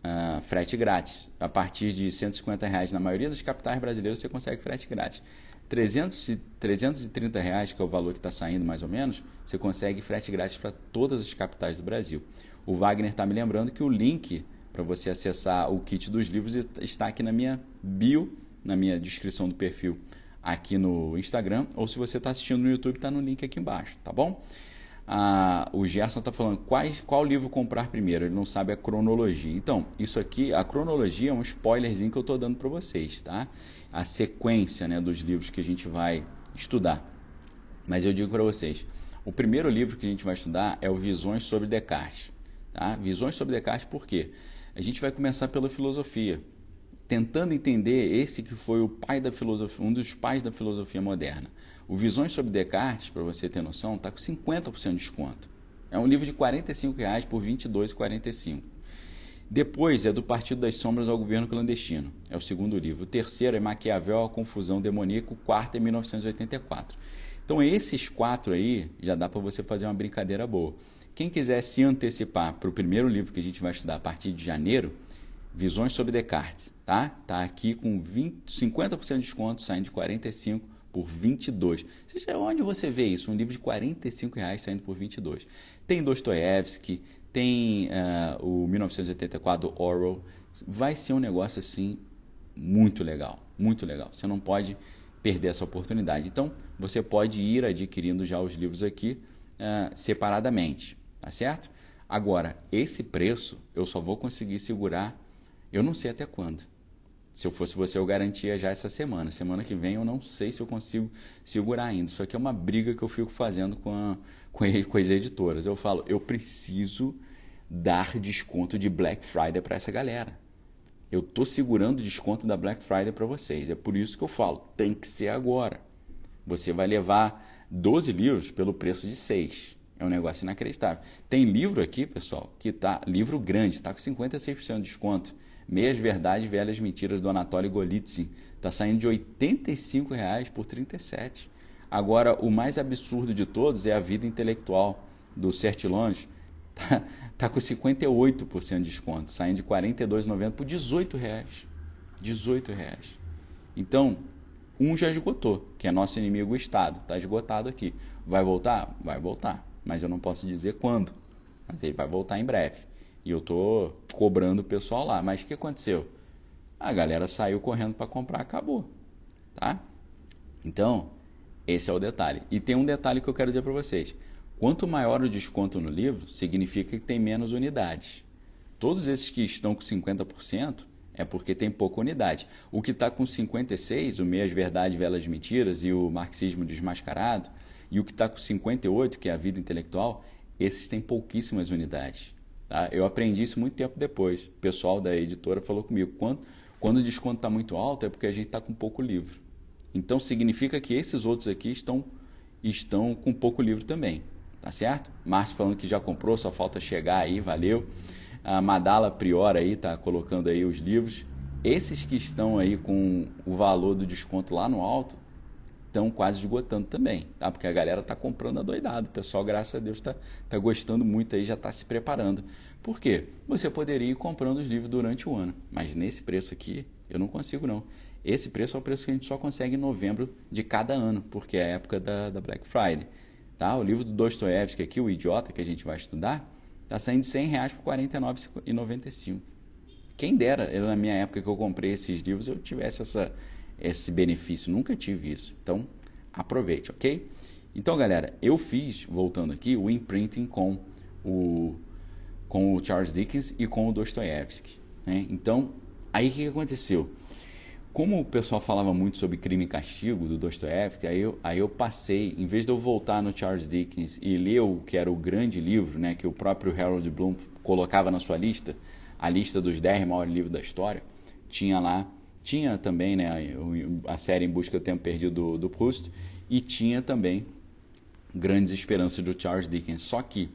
uh, frete grátis. A partir de 150 reais na maioria das capitais brasileiras você consegue frete grátis. 300, 330 reais, que é o valor que está saindo mais ou menos, você consegue frete grátis para todas as capitais do Brasil. O Wagner está me lembrando que o link para você acessar o kit dos livros está aqui na minha bio, na minha descrição do perfil aqui no Instagram, ou se você está assistindo no YouTube, está no link aqui embaixo, tá bom? O Gerson está falando quais, qual livro comprar primeiro, ele não sabe a cronologia. Então, isso aqui, a cronologia é um spoilerzinho que eu estou dando para vocês, tá? A sequência né, dos livros que a gente vai estudar. Mas eu digo para vocês, o primeiro livro que a gente vai estudar é o Visões sobre Descartes. Tá? Visões sobre Descartes por quê? A gente vai começar pela filosofia, tentando entender esse que foi o pai da filosofia, um dos pais da filosofia moderna. O Visões sobre Descartes, para você ter noção, está com 50% de desconto. É um livro de 45 reais por R$ 22,45. Depois é do Partido das Sombras ao Governo Clandestino. É o segundo livro. O terceiro é Maquiavel, a Confusão Demoníaca. O quarto é 1984. Então, esses quatro aí já dá para você fazer uma brincadeira boa. Quem quiser se antecipar para o primeiro livro que a gente vai estudar a partir de janeiro, Visões sobre Descartes, tá? Tá aqui com 20, 50% de desconto, saindo de 45 por 22. Seja onde você vê isso, um livro de 45 reais saindo por 22. Tem Dostoiévski, tem uh, o 1984 Orwell. Vai ser um negócio assim muito legal, muito legal. Você não pode perder essa oportunidade. Então, você pode ir adquirindo já os livros aqui uh, separadamente tá certo? Agora, esse preço eu só vou conseguir segurar, eu não sei até quando. Se eu fosse você, eu garantia já essa semana. Semana que vem eu não sei se eu consigo segurar ainda. Isso aqui é uma briga que eu fico fazendo com, a, com, a, com as editoras. Eu falo, eu preciso dar desconto de Black Friday para essa galera. Eu estou segurando desconto da Black Friday para vocês. É por isso que eu falo, tem que ser agora. Você vai levar 12 livros pelo preço de 6. É um negócio inacreditável. Tem livro aqui, pessoal, que tá livro grande, está com 56% de desconto. Meias Verdades, Velhas Mentiras do Anatoly Golitsyn. Está saindo de R$ 85,00 por R$ 37,00. Agora, o mais absurdo de todos é a vida intelectual do Certilonge. Está tá com 58% de desconto, saindo de R$ 42,90 por R$ 18,00. R$ 18,00. Então, um já esgotou, que é nosso inimigo o Estado. Está esgotado aqui. Vai voltar? Vai voltar mas eu não posso dizer quando. Mas ele vai voltar em breve. E eu tô cobrando o pessoal lá. Mas o que aconteceu? A galera saiu correndo para comprar, acabou. Tá? Então, esse é o detalhe. E tem um detalhe que eu quero dizer para vocês. Quanto maior o desconto no livro, significa que tem menos unidades. Todos esses que estão com 50% é porque tem pouca unidade. O que está com 56, o Meias Verdade, Velas Mentiras e o Marxismo Desmascarado, e o que está com 58, que é a vida intelectual, esses têm pouquíssimas unidades. Tá? Eu aprendi isso muito tempo depois. O pessoal da editora falou comigo: quando, quando o desconto está muito alto é porque a gente está com pouco livro. Então significa que esses outros aqui estão, estão com pouco livro também. Tá certo? Márcio falando que já comprou, só falta chegar aí, valeu. A Madala Prior aí está colocando aí os livros. Esses que estão aí com o valor do desconto lá no alto, estão quase esgotando também, tá? Porque a galera está comprando adoidado. O pessoal, graças a Deus, está tá gostando muito aí, já está se preparando. Por quê? Você poderia ir comprando os livros durante o ano, mas nesse preço aqui eu não consigo não. Esse preço é o preço que a gente só consegue em novembro de cada ano, porque é a época da, da Black Friday. Tá? O livro do Dostoiévski aqui, O Idiota, que a gente vai estudar, está saindo de 100 reais por R$ 49,95. quem dera, na minha época que eu comprei esses livros, eu tivesse essa, esse benefício. Nunca tive isso. Então, aproveite, ok? Então, galera, eu fiz, voltando aqui, o imprinting com o, com o Charles Dickens e com o Dostoiévski. Né? Então, aí o que aconteceu? Como o pessoal falava muito sobre crime e castigo do Dostoiévski, aí eu, aí eu passei, em vez de eu voltar no Charles Dickens e ler o que era o grande livro, né, que o próprio Harold Bloom colocava na sua lista, a lista dos 10 maiores livros da história, tinha lá, tinha também né, a, a série Em Busca do Tempo Perdido do, do Proust, e tinha também Grandes Esperanças do Charles Dickens. Só que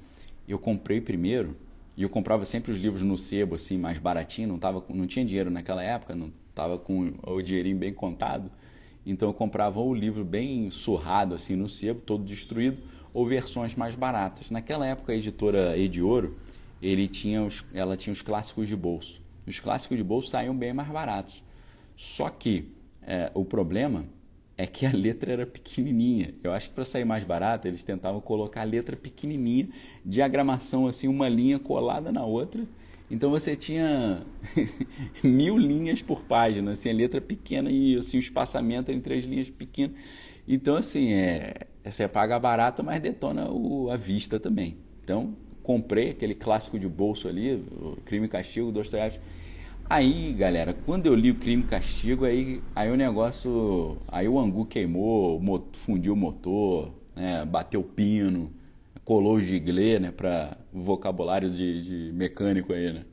eu comprei primeiro, e eu comprava sempre os livros no sebo, assim, mais baratinho, não, tava, não tinha dinheiro naquela época, não estava com o dinheirinho bem contado. Então eu comprava o livro bem surrado, assim, no sebo, todo destruído, ou versões mais baratas. Naquela época, a editora Ediouro, ele tinha os, ela tinha os clássicos de bolso. Os clássicos de bolso saíam bem mais baratos. Só que é, o problema é que a letra era pequenininha. Eu acho que para sair mais barato, eles tentavam colocar a letra pequenininha, diagramação assim, uma linha colada na outra. Então você tinha mil linhas por página, assim, a letra pequena e assim, o espaçamento entre as linhas pequenas. Então, assim, é, você paga barato, mas detona o, a vista também. Então, comprei aquele clássico de bolso ali, Crime e Castigo, Dostoiévski Aí, galera, quando eu li o Crime e Castigo, aí, aí o negócio. Aí o angu queimou, fundiu o motor, né, bateu pino, colou o giglê, né, para vocabulário de, de, mecânico aí, né?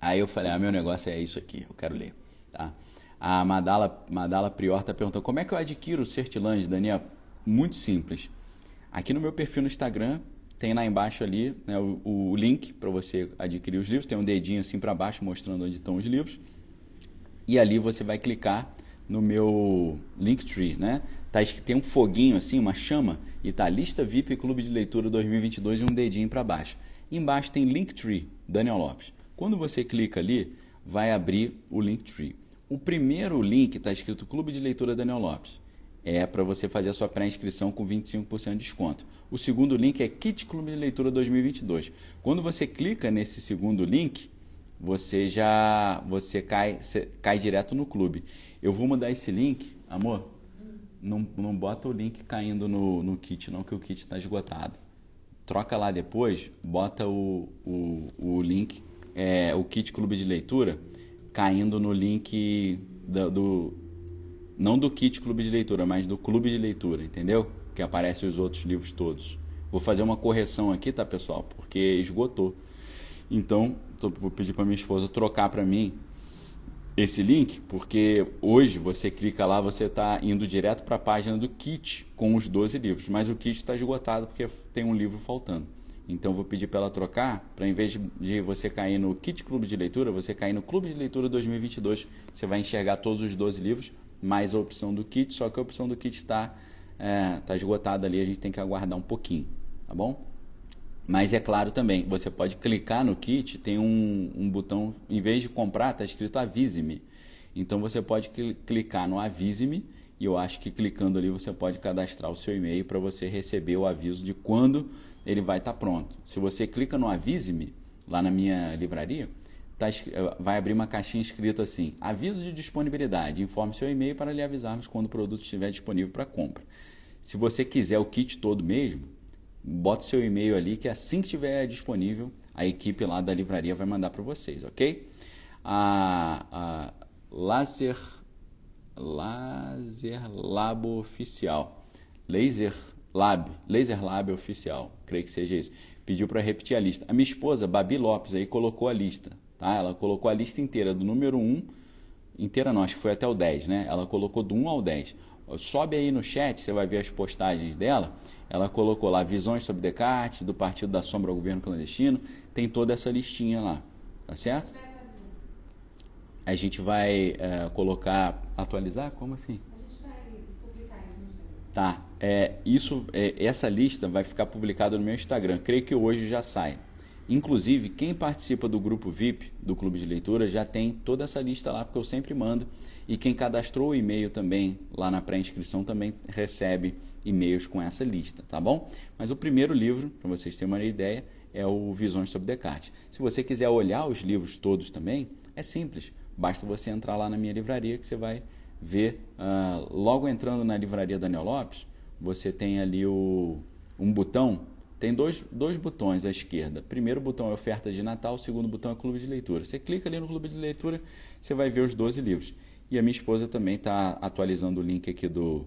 Aí eu falei, ah, meu negócio é isso aqui, eu quero ler, tá? A Madala, Madala Prior tá perguntando, como é que eu adquiro o Certilange, Daniel? Muito simples. Aqui no meu perfil no Instagram, tem lá embaixo ali né, o, o, link para você adquirir os livros. Tem um dedinho assim para baixo mostrando onde estão os livros. E ali você vai clicar no meu Linktree, né? Tá, tem um foguinho assim, uma chama, e tá lista VIP Clube de Leitura 2022 e um dedinho para baixo. embaixo tem Linktree, Daniel Lopes. Quando você clica ali, vai abrir o Linktree. O primeiro link está escrito Clube de Leitura Daniel Lopes é para você fazer a sua pré-inscrição com 25% de desconto. O segundo link é Kit Clube de Leitura 2022. Quando você clica nesse segundo link, você já você cai, você cai direto no clube. Eu vou mudar esse link, amor. Não, não bota o link caindo no, no kit, não, que o kit está esgotado. Troca lá depois, bota o, o, o link, é, o kit Clube de Leitura, caindo no link do não do kit clube de leitura, mas do clube de leitura, entendeu? Que aparecem os outros livros todos. Vou fazer uma correção aqui, tá, pessoal? Porque esgotou. Então, vou pedir para minha esposa trocar para mim esse link, porque hoje você clica lá, você está indo direto para a página do kit com os 12 livros, mas o kit está esgotado porque tem um livro faltando. Então vou pedir para ela trocar, para em vez de você cair no kit clube de leitura, você cair no clube de leitura 2022, você vai enxergar todos os 12 livros mais a opção do kit, só que a opção do kit está é, tá esgotada ali, a gente tem que aguardar um pouquinho, tá bom? Mas é claro também, você pode clicar no kit, tem um, um botão, em vez de comprar, está escrito avise-me. Então você pode clicar no avise-me e eu acho que clicando ali você pode cadastrar o seu e-mail para você receber o aviso de quando ele vai estar tá pronto. Se você clica no avise-me lá na minha livraria, tá, vai abrir uma caixinha escrita assim: aviso de disponibilidade, informe seu e-mail para lhe avisarmos quando o produto estiver disponível para compra. Se você quiser o kit todo mesmo, bota seu e-mail ali que assim que estiver disponível, a equipe lá da livraria vai mandar para vocês, ok? A, a Laser, Laser Lab Oficial, Laser Lab, Laser Lab Oficial, creio que seja isso, pediu para repetir a lista. A minha esposa, Babi Lopes, aí colocou a lista, Tá? Ela colocou a lista inteira do número 1, inteira não, acho que foi até o 10, né? Ela colocou do 1 ao 10. Sobe aí no chat, você vai ver as postagens dela. Ela colocou lá visões sobre Descartes, do Partido da Sombra ao Governo Clandestino. Tem toda essa listinha lá, tá certo? A gente vai é, colocar, atualizar? Como assim? A gente vai publicar isso no Instagram. Tá. É, isso, é, essa lista vai ficar publicada no meu Instagram. Creio que hoje já sai. Inclusive, quem participa do grupo VIP do Clube de Leitura já tem toda essa lista lá, porque eu sempre mando. E quem cadastrou o e-mail também lá na pré-inscrição também recebe e-mails com essa lista, tá bom? Mas o primeiro livro, para vocês terem uma ideia, é o Visões sobre Descartes. Se você quiser olhar os livros todos também, é simples. Basta você entrar lá na minha livraria que você vai ver. Uh, logo entrando na livraria Daniel Lopes, você tem ali o, um botão. Tem dois, dois botões à esquerda. Primeiro botão é oferta de Natal, segundo botão é clube de leitura. Você clica ali no clube de leitura, você vai ver os 12 livros. E a minha esposa também está atualizando o link aqui do,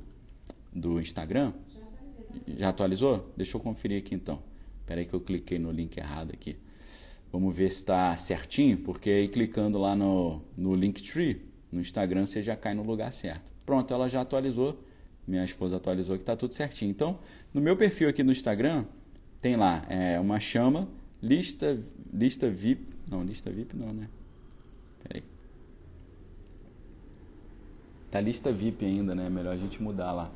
do Instagram. Já atualizou? Deixa eu conferir aqui então. Espera aí que eu cliquei no link errado aqui. Vamos ver se está certinho, porque aí clicando lá no, no Linktree, no Instagram, você já cai no lugar certo. Pronto, ela já atualizou. Minha esposa atualizou que está tudo certinho. Então, no meu perfil aqui no Instagram, tem lá é, uma chama, lista, lista VIP. Não, lista VIP não, né? Pera aí. Tá lista VIP ainda, né? Melhor a gente mudar lá.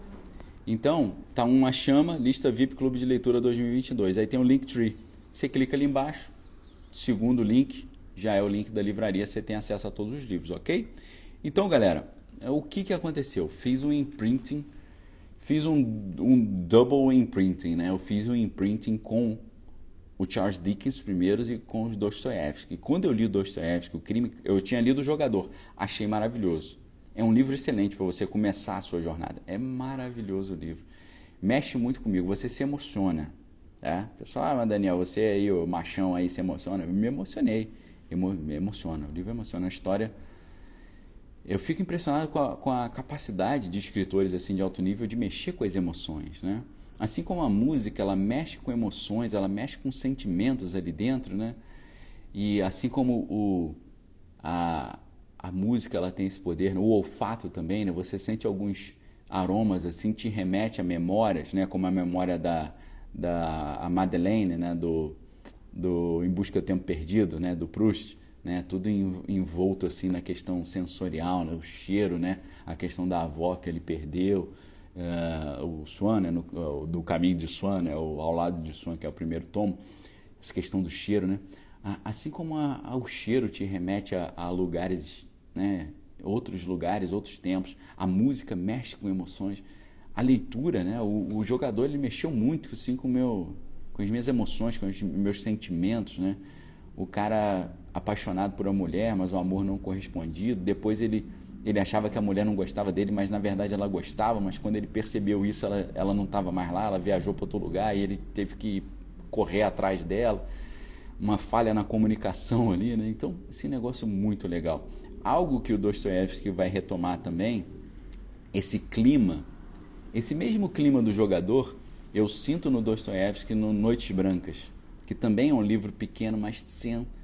Então, tá uma chama, lista VIP Clube de Leitura 2022. Aí tem o Linktree. Você clica ali embaixo, segundo link, já é o link da livraria, você tem acesso a todos os livros, ok? Então, galera, é, o que, que aconteceu? Fiz um imprinting, fiz um, um double imprinting, né? Eu fiz um imprinting com o Charles Dickens primeiros e com o Dostoevsky. Quando eu li o Dostoevsky, o crime, eu tinha lido o Jogador, achei maravilhoso. É um livro excelente para você começar a sua jornada. É maravilhoso o livro. Mexe muito comigo, você se emociona. Tá? Pessoal, ah, mas Daniel, você aí, o machão aí, se emociona. Eu me emocionei. Emo me emociona. O livro emociona. A história. Eu fico impressionado com a, com a capacidade de escritores assim de alto nível de mexer com as emoções, né? Assim como a música, ela mexe com emoções, ela mexe com sentimentos ali dentro, né? E assim como o, a, a música ela tem esse poder, né? o olfato também, né? Você sente alguns aromas assim, te remete a memórias, né? Como a memória da, da a Madeleine, né? Do, do Em Busca do Tempo Perdido, né? Do Proust, né? Tudo envolto assim na questão sensorial, né? O cheiro, né? A questão da avó que ele perdeu. Uh, o Swan, né? No, do Caminho de Swan, né? O, ao lado de Swan, que é o primeiro tomo. Essa questão do cheiro, né? Assim como a, a, o cheiro te remete a, a lugares né? outros lugares, outros tempos. A música mexe com emoções. A leitura, né? o, o jogador ele mexeu muito assim, com, meu, com as minhas emoções, com os meus sentimentos. Né? O cara apaixonado por uma mulher, mas o amor não correspondido. Depois ele, ele achava que a mulher não gostava dele, mas na verdade ela gostava. Mas quando ele percebeu isso, ela, ela não estava mais lá, ela viajou para outro lugar e ele teve que correr atrás dela. Uma falha na comunicação ali, né? Então, esse negócio muito legal algo que o Dostoiévski vai retomar também, esse clima, esse mesmo clima do jogador, eu sinto no Dostoiévski no Noites Brancas, que também é um livro pequeno, mas sensacional.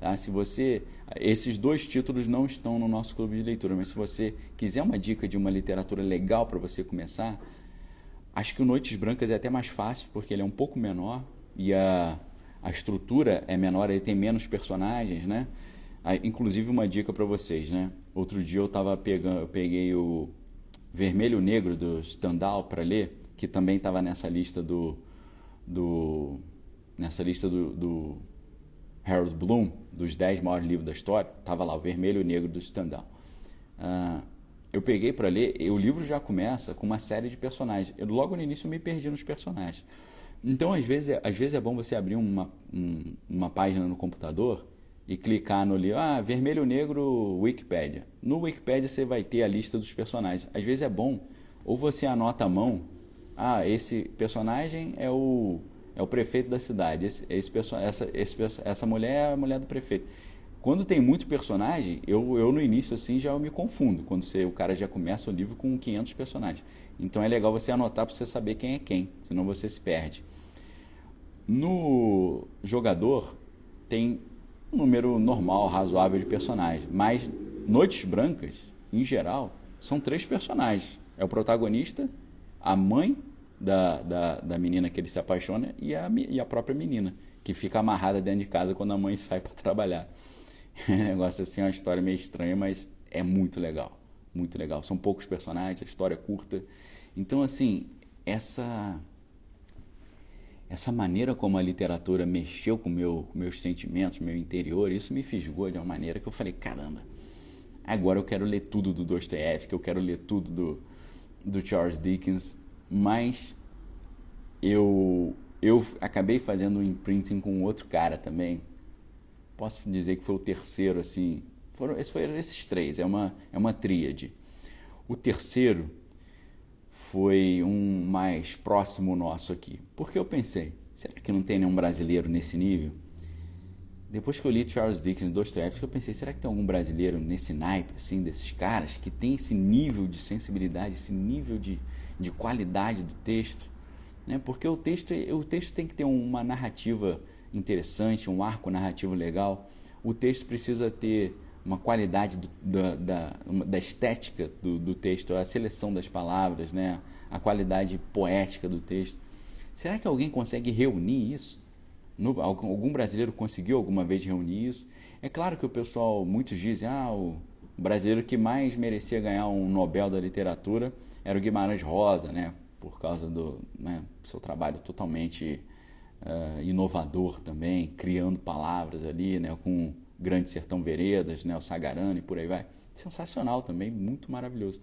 Tá? Se você, esses dois títulos não estão no nosso clube de leitura, mas se você quiser uma dica de uma literatura legal para você começar, acho que o Noites Brancas é até mais fácil porque ele é um pouco menor e a, a estrutura é menor, ele tem menos personagens, né? Ah, inclusive uma dica para vocês, né? Outro dia eu tava pegando, eu peguei o Vermelho Negro do Stendhal para ler, que também estava nessa lista do, do nessa lista do, do Harold Bloom, dos 10 maiores livros da história, tava lá o Vermelho Negro do Stendhal. Uh, eu peguei para ler, e o livro já começa com uma série de personagens. Eu, logo no início eu me perdi nos personagens. Então, às vezes, às vezes é bom você abrir uma, um, uma página no computador e clicar no livro, ah, vermelho negro Wikipedia. No Wikipedia você vai ter a lista dos personagens. Às vezes é bom, ou você anota à mão, ah, esse personagem é o, é o prefeito da cidade, esse, esse, essa, esse, essa mulher é a mulher do prefeito. Quando tem muito personagem, eu, eu no início assim já me confundo, quando você, o cara já começa o livro com 500 personagens. Então é legal você anotar para você saber quem é quem, senão você se perde. No jogador tem um número normal, razoável de personagens. Mas Noites Brancas, em geral, são três personagens. É o protagonista, a mãe da, da, da menina que ele se apaixona e a, e a própria menina, que fica amarrada dentro de casa quando a mãe sai para trabalhar. É negócio assim, é uma história meio estranha, mas é muito legal. Muito legal. São poucos personagens, a história é curta. Então, assim, essa essa maneira como a literatura mexeu com meu, meus sentimentos, meu interior, isso me fisgou de uma maneira que eu falei, caramba, agora eu quero ler tudo do Dostoevsky, eu quero ler tudo do, do Charles Dickens, mas eu eu acabei fazendo um imprinting com outro cara também. Posso dizer que foi o terceiro, assim. Foram, esses foram esses três, é uma, é uma tríade. O terceiro foi um mais próximo nosso aqui. Porque eu pensei, será que não tem nenhum brasileiro nesse nível? Depois que eu li Charles Dickens, Dostoevsky, eu pensei, será que tem algum brasileiro nesse naipe, assim, desses caras, que tem esse nível de sensibilidade, esse nível de, de qualidade do texto? Né? Porque o texto, o texto tem que ter uma narrativa interessante, um arco narrativo legal. O texto precisa ter uma qualidade do, da, da, da, estética do, do, texto, a seleção das palavras, né? a qualidade poética do texto. Será que alguém consegue reunir isso? No, algum brasileiro conseguiu alguma vez reunir isso? É claro que o pessoal, muitos dizem, ah, o brasileiro que mais merecia ganhar um Nobel da literatura era o Guimarães Rosa, né? Por causa do né, seu trabalho totalmente uh, inovador também, criando palavras ali, né? Com Grande Sertão Veredas, né? O Sagarana e por aí vai. Sensacional também, muito maravilhoso.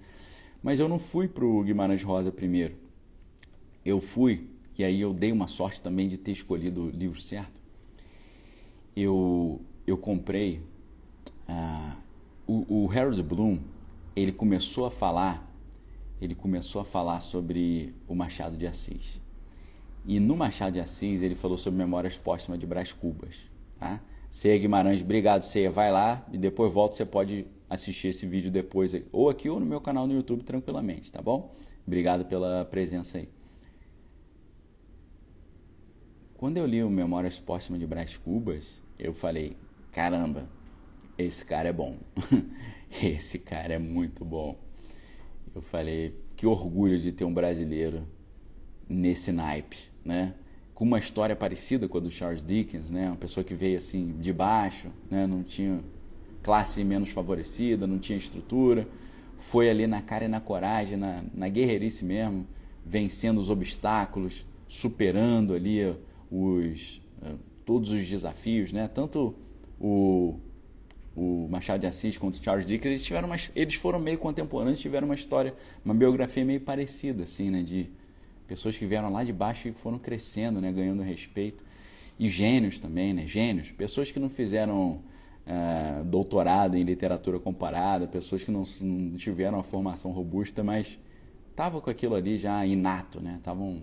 Mas eu não fui para o Guimarães Rosa primeiro. Eu fui e aí eu dei uma sorte também de ter escolhido o livro certo. Eu, eu comprei. Uh, o, o Harold Bloom, ele começou a falar, ele começou a falar sobre o Machado de Assis. E no Machado de Assis ele falou sobre Memórias Póstumas de Brás Cubas. Tá? Ceia Guimarães, obrigado, Ceia. Vai lá e depois volta. Você pode assistir esse vídeo depois, ou aqui ou no meu canal no YouTube tranquilamente, tá bom? Obrigado pela presença aí. Quando eu li o Memórias Póstumas de Brás Cubas, eu falei: caramba, esse cara é bom. esse cara é muito bom. Eu falei: que orgulho de ter um brasileiro nesse naipe, né? Com uma história parecida com a do Charles Dickens, né? Uma pessoa que veio assim de baixo, né? Não tinha classe menos favorecida, não tinha estrutura, foi ali na cara e na coragem, na, na guerreirice mesmo, vencendo os obstáculos, superando ali os, eh, todos os desafios, né? Tanto o, o Machado de Assis quanto o Charles Dickens, eles, tiveram eles foram meio contemporâneos, tiveram uma história, uma biografia meio parecida, assim, né? De pessoas que vieram lá de baixo e foram crescendo, né? Ganhando respeito. E gênios também, né? Gênios. Pessoas que não fizeram uh, doutorado em literatura comparada, pessoas que não, não tiveram uma formação robusta, mas estavam com aquilo ali já inato, né? Estavam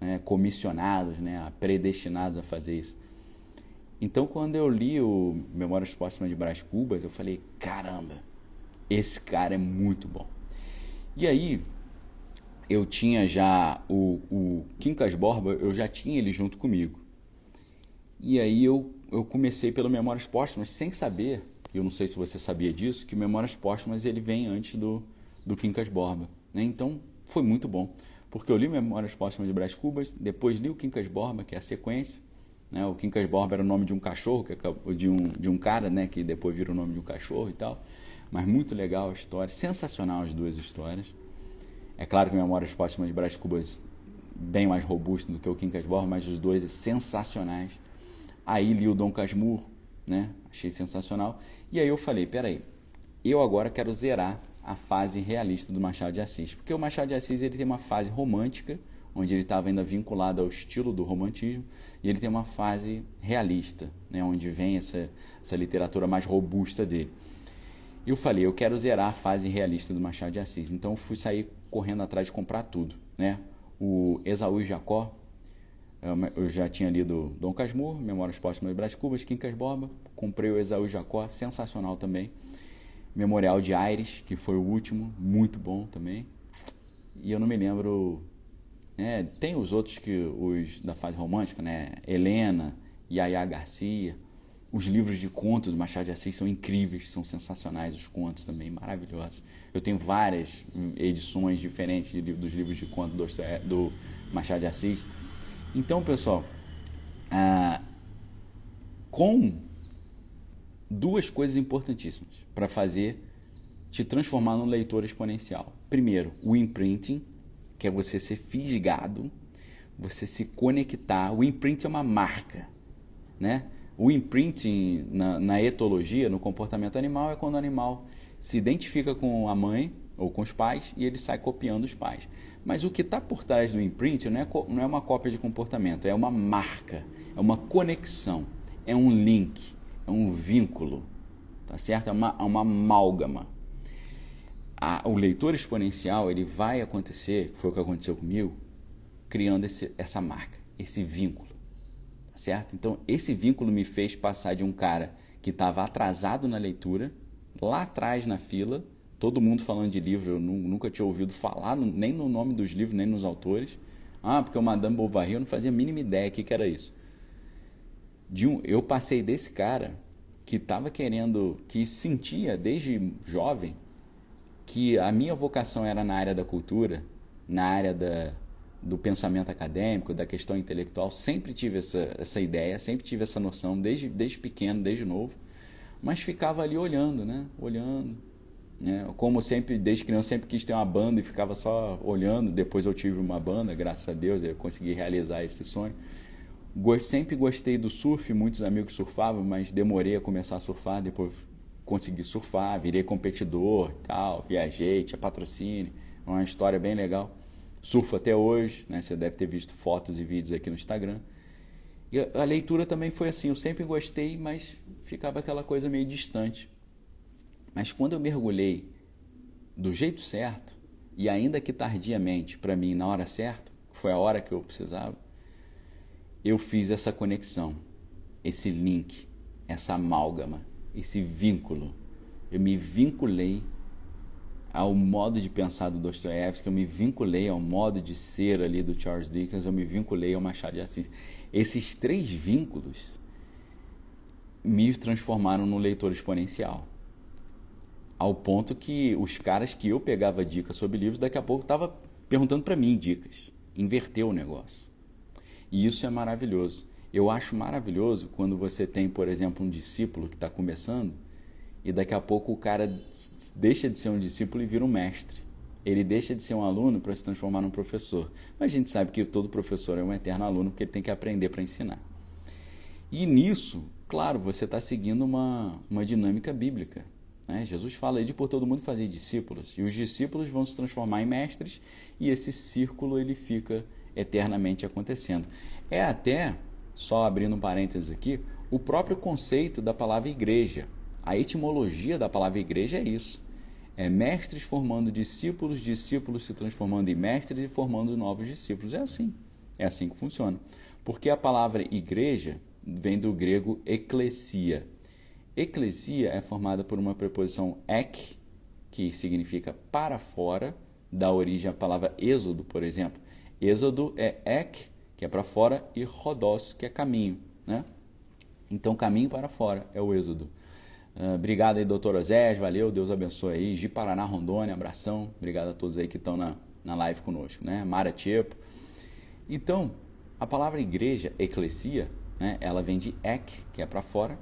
né, comissionados, né, predestinados a fazer isso. Então, quando eu li o Memórias Póstumas de Brás Cubas, eu falei: caramba, esse cara é muito bom. E aí, eu tinha já o, o Quincas Borba, eu já tinha ele junto comigo. E aí eu, eu comecei pelo Memórias Póstumas sem saber, eu não sei se você sabia disso, que Memórias Póstumas ele vem antes do, do Quincas Borba. Né? Então, foi muito bom porque eu li Memórias Póstumas de Brás Cubas, depois li o Quincas Borba, que é a sequência. Né? O Quincas Borba era o nome de um cachorro, que de um, de um cara, né? que depois vira o nome de um cachorro e tal. Mas muito legal a história, sensacional as duas histórias. É claro que Memórias Póstumas de Brás Cubas bem mais robusto do que o Quincas Borba, mas os dois sensacionais. Aí li o Dom Casmurro, né? Achei sensacional. E aí eu falei, peraí, eu agora quero zerar a fase realista do Machado de Assis. Porque o Machado de Assis ele tem uma fase romântica, onde ele estava ainda vinculado ao estilo do romantismo, e ele tem uma fase realista, né, onde vem essa, essa literatura mais robusta dele. Eu falei, eu quero zerar a fase realista do Machado de Assis. Então fui sair correndo atrás de comprar tudo. Né? O Esaú e Jacó, eu já tinha lido Dom Casmurro, Memórias Póstumas de Brás Cubas, Quincas Borba, comprei o Esaú e Jacó, sensacional também. Memorial de Aires, que foi o último, muito bom também. E eu não me lembro. Né, tem os outros que os da fase romântica, né? Helena, Yaya Garcia. Os livros de contos do Machado de Assis são incríveis, são sensacionais, os contos também maravilhosos. Eu tenho várias edições diferentes de, dos livros de contos do, do Machado de Assis. Então, pessoal, ah, com duas coisas importantíssimas para fazer te transformar num leitor exponencial. Primeiro, o imprinting, que é você ser fisgado, você se conectar. O imprinting é uma marca, né? O imprinting na, na etologia, no comportamento animal, é quando o animal se identifica com a mãe ou com os pais e ele sai copiando os pais. Mas o que está por trás do imprint não é, não é uma cópia de comportamento, é uma marca, é uma conexão, é um link, é um vínculo, tá certo? É uma, é uma amálgama. A, o leitor exponencial ele vai acontecer, foi o que aconteceu comigo, criando esse, essa marca, esse vínculo, tá certo? Então esse vínculo me fez passar de um cara que estava atrasado na leitura, lá atrás na fila, todo mundo falando de livro, eu nunca tinha ouvido falar nem no nome dos livros, nem nos autores. Ah, porque o Madame Bovary eu não fazia a mínima ideia que, que era isso. De um, eu passei desse cara que estava querendo, que sentia desde jovem que a minha vocação era na área da cultura, na área da, do pensamento acadêmico, da questão intelectual. Sempre tive essa, essa ideia, sempre tive essa noção, desde, desde pequeno, desde novo. Mas ficava ali olhando, né? Olhando, né? Como sempre, desde criança, sempre quis ter uma banda e ficava só olhando. Depois eu tive uma banda, graças a Deus, eu consegui realizar esse sonho. Sempre gostei do surf, muitos amigos surfavam, mas demorei a começar a surfar. Depois consegui surfar, virei competidor, tal, viajei, tinha patrocínio, uma história bem legal. Surfo até hoje, né? Você deve ter visto fotos e vídeos aqui no Instagram. E a leitura também foi assim, eu sempre gostei, mas ficava aquela coisa meio distante. Mas quando eu mergulhei do jeito certo, e ainda que tardiamente, para mim, na hora certa, foi a hora que eu precisava, eu fiz essa conexão, esse link, essa amálgama, esse vínculo. Eu me vinculei ao modo de pensar do Dostoiévski, eu me vinculei ao modo de ser ali do Charles Dickens, eu me vinculei ao Machado de Assis. Esses três vínculos me transformaram num leitor exponencial ao ponto que os caras que eu pegava dicas sobre livros, daqui a pouco estava perguntando para mim dicas. Inverteu o negócio. E isso é maravilhoso. Eu acho maravilhoso quando você tem, por exemplo, um discípulo que está começando e daqui a pouco o cara deixa de ser um discípulo e vira um mestre. Ele deixa de ser um aluno para se transformar num professor. Mas a gente sabe que todo professor é um eterno aluno porque ele tem que aprender para ensinar. E nisso, claro, você está seguindo uma, uma dinâmica bíblica. Né? Jesus fala de por todo mundo fazer discípulos, e os discípulos vão se transformar em mestres, e esse círculo ele fica eternamente acontecendo. É até, só abrindo um parênteses aqui, o próprio conceito da palavra igreja. A etimologia da palavra igreja é isso. É mestres formando discípulos, discípulos se transformando em mestres e formando novos discípulos. É assim. É assim que funciona. Porque a palavra igreja vem do grego eclesia, Eclesia é formada por uma preposição ek, que significa para fora, dá origem à palavra êxodo, por exemplo. Êxodo é ek, que é para fora, e rodos, que é caminho. Né? Então, caminho para fora é o êxodo. Uh, obrigado aí, doutor Osés, valeu, Deus abençoe aí. De Paraná, Rondônia, abração. Obrigado a todos aí que estão na, na live conosco, né? Mara Tiepo. Então, a palavra igreja, eclesia, né? ela vem de ek, que é para fora,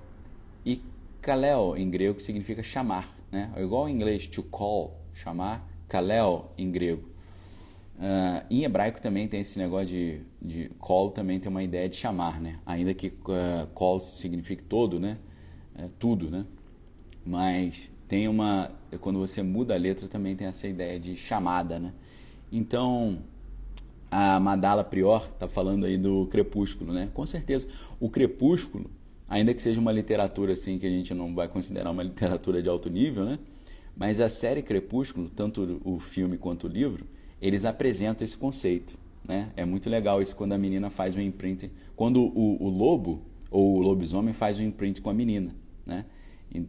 e kaleo em grego que significa chamar, né? É igual em inglês to call, chamar, kaleo em grego. Uh, em hebraico também tem esse negócio de, de call, também tem uma ideia de chamar, né? Ainda que uh, call signifique todo, né? É, tudo, né? Mas tem uma, quando você muda a letra também tem essa ideia de chamada, né? Então, a Madala Prior está falando aí do Crepúsculo, né? Com certeza, o Crepúsculo ainda que seja uma literatura assim que a gente não vai considerar uma literatura de alto nível, né? Mas a série Crepúsculo, tanto o filme quanto o livro, eles apresentam esse conceito, né? É muito legal isso quando a menina faz um imprint, quando o, o lobo ou o lobisomem faz um imprint com a menina, né?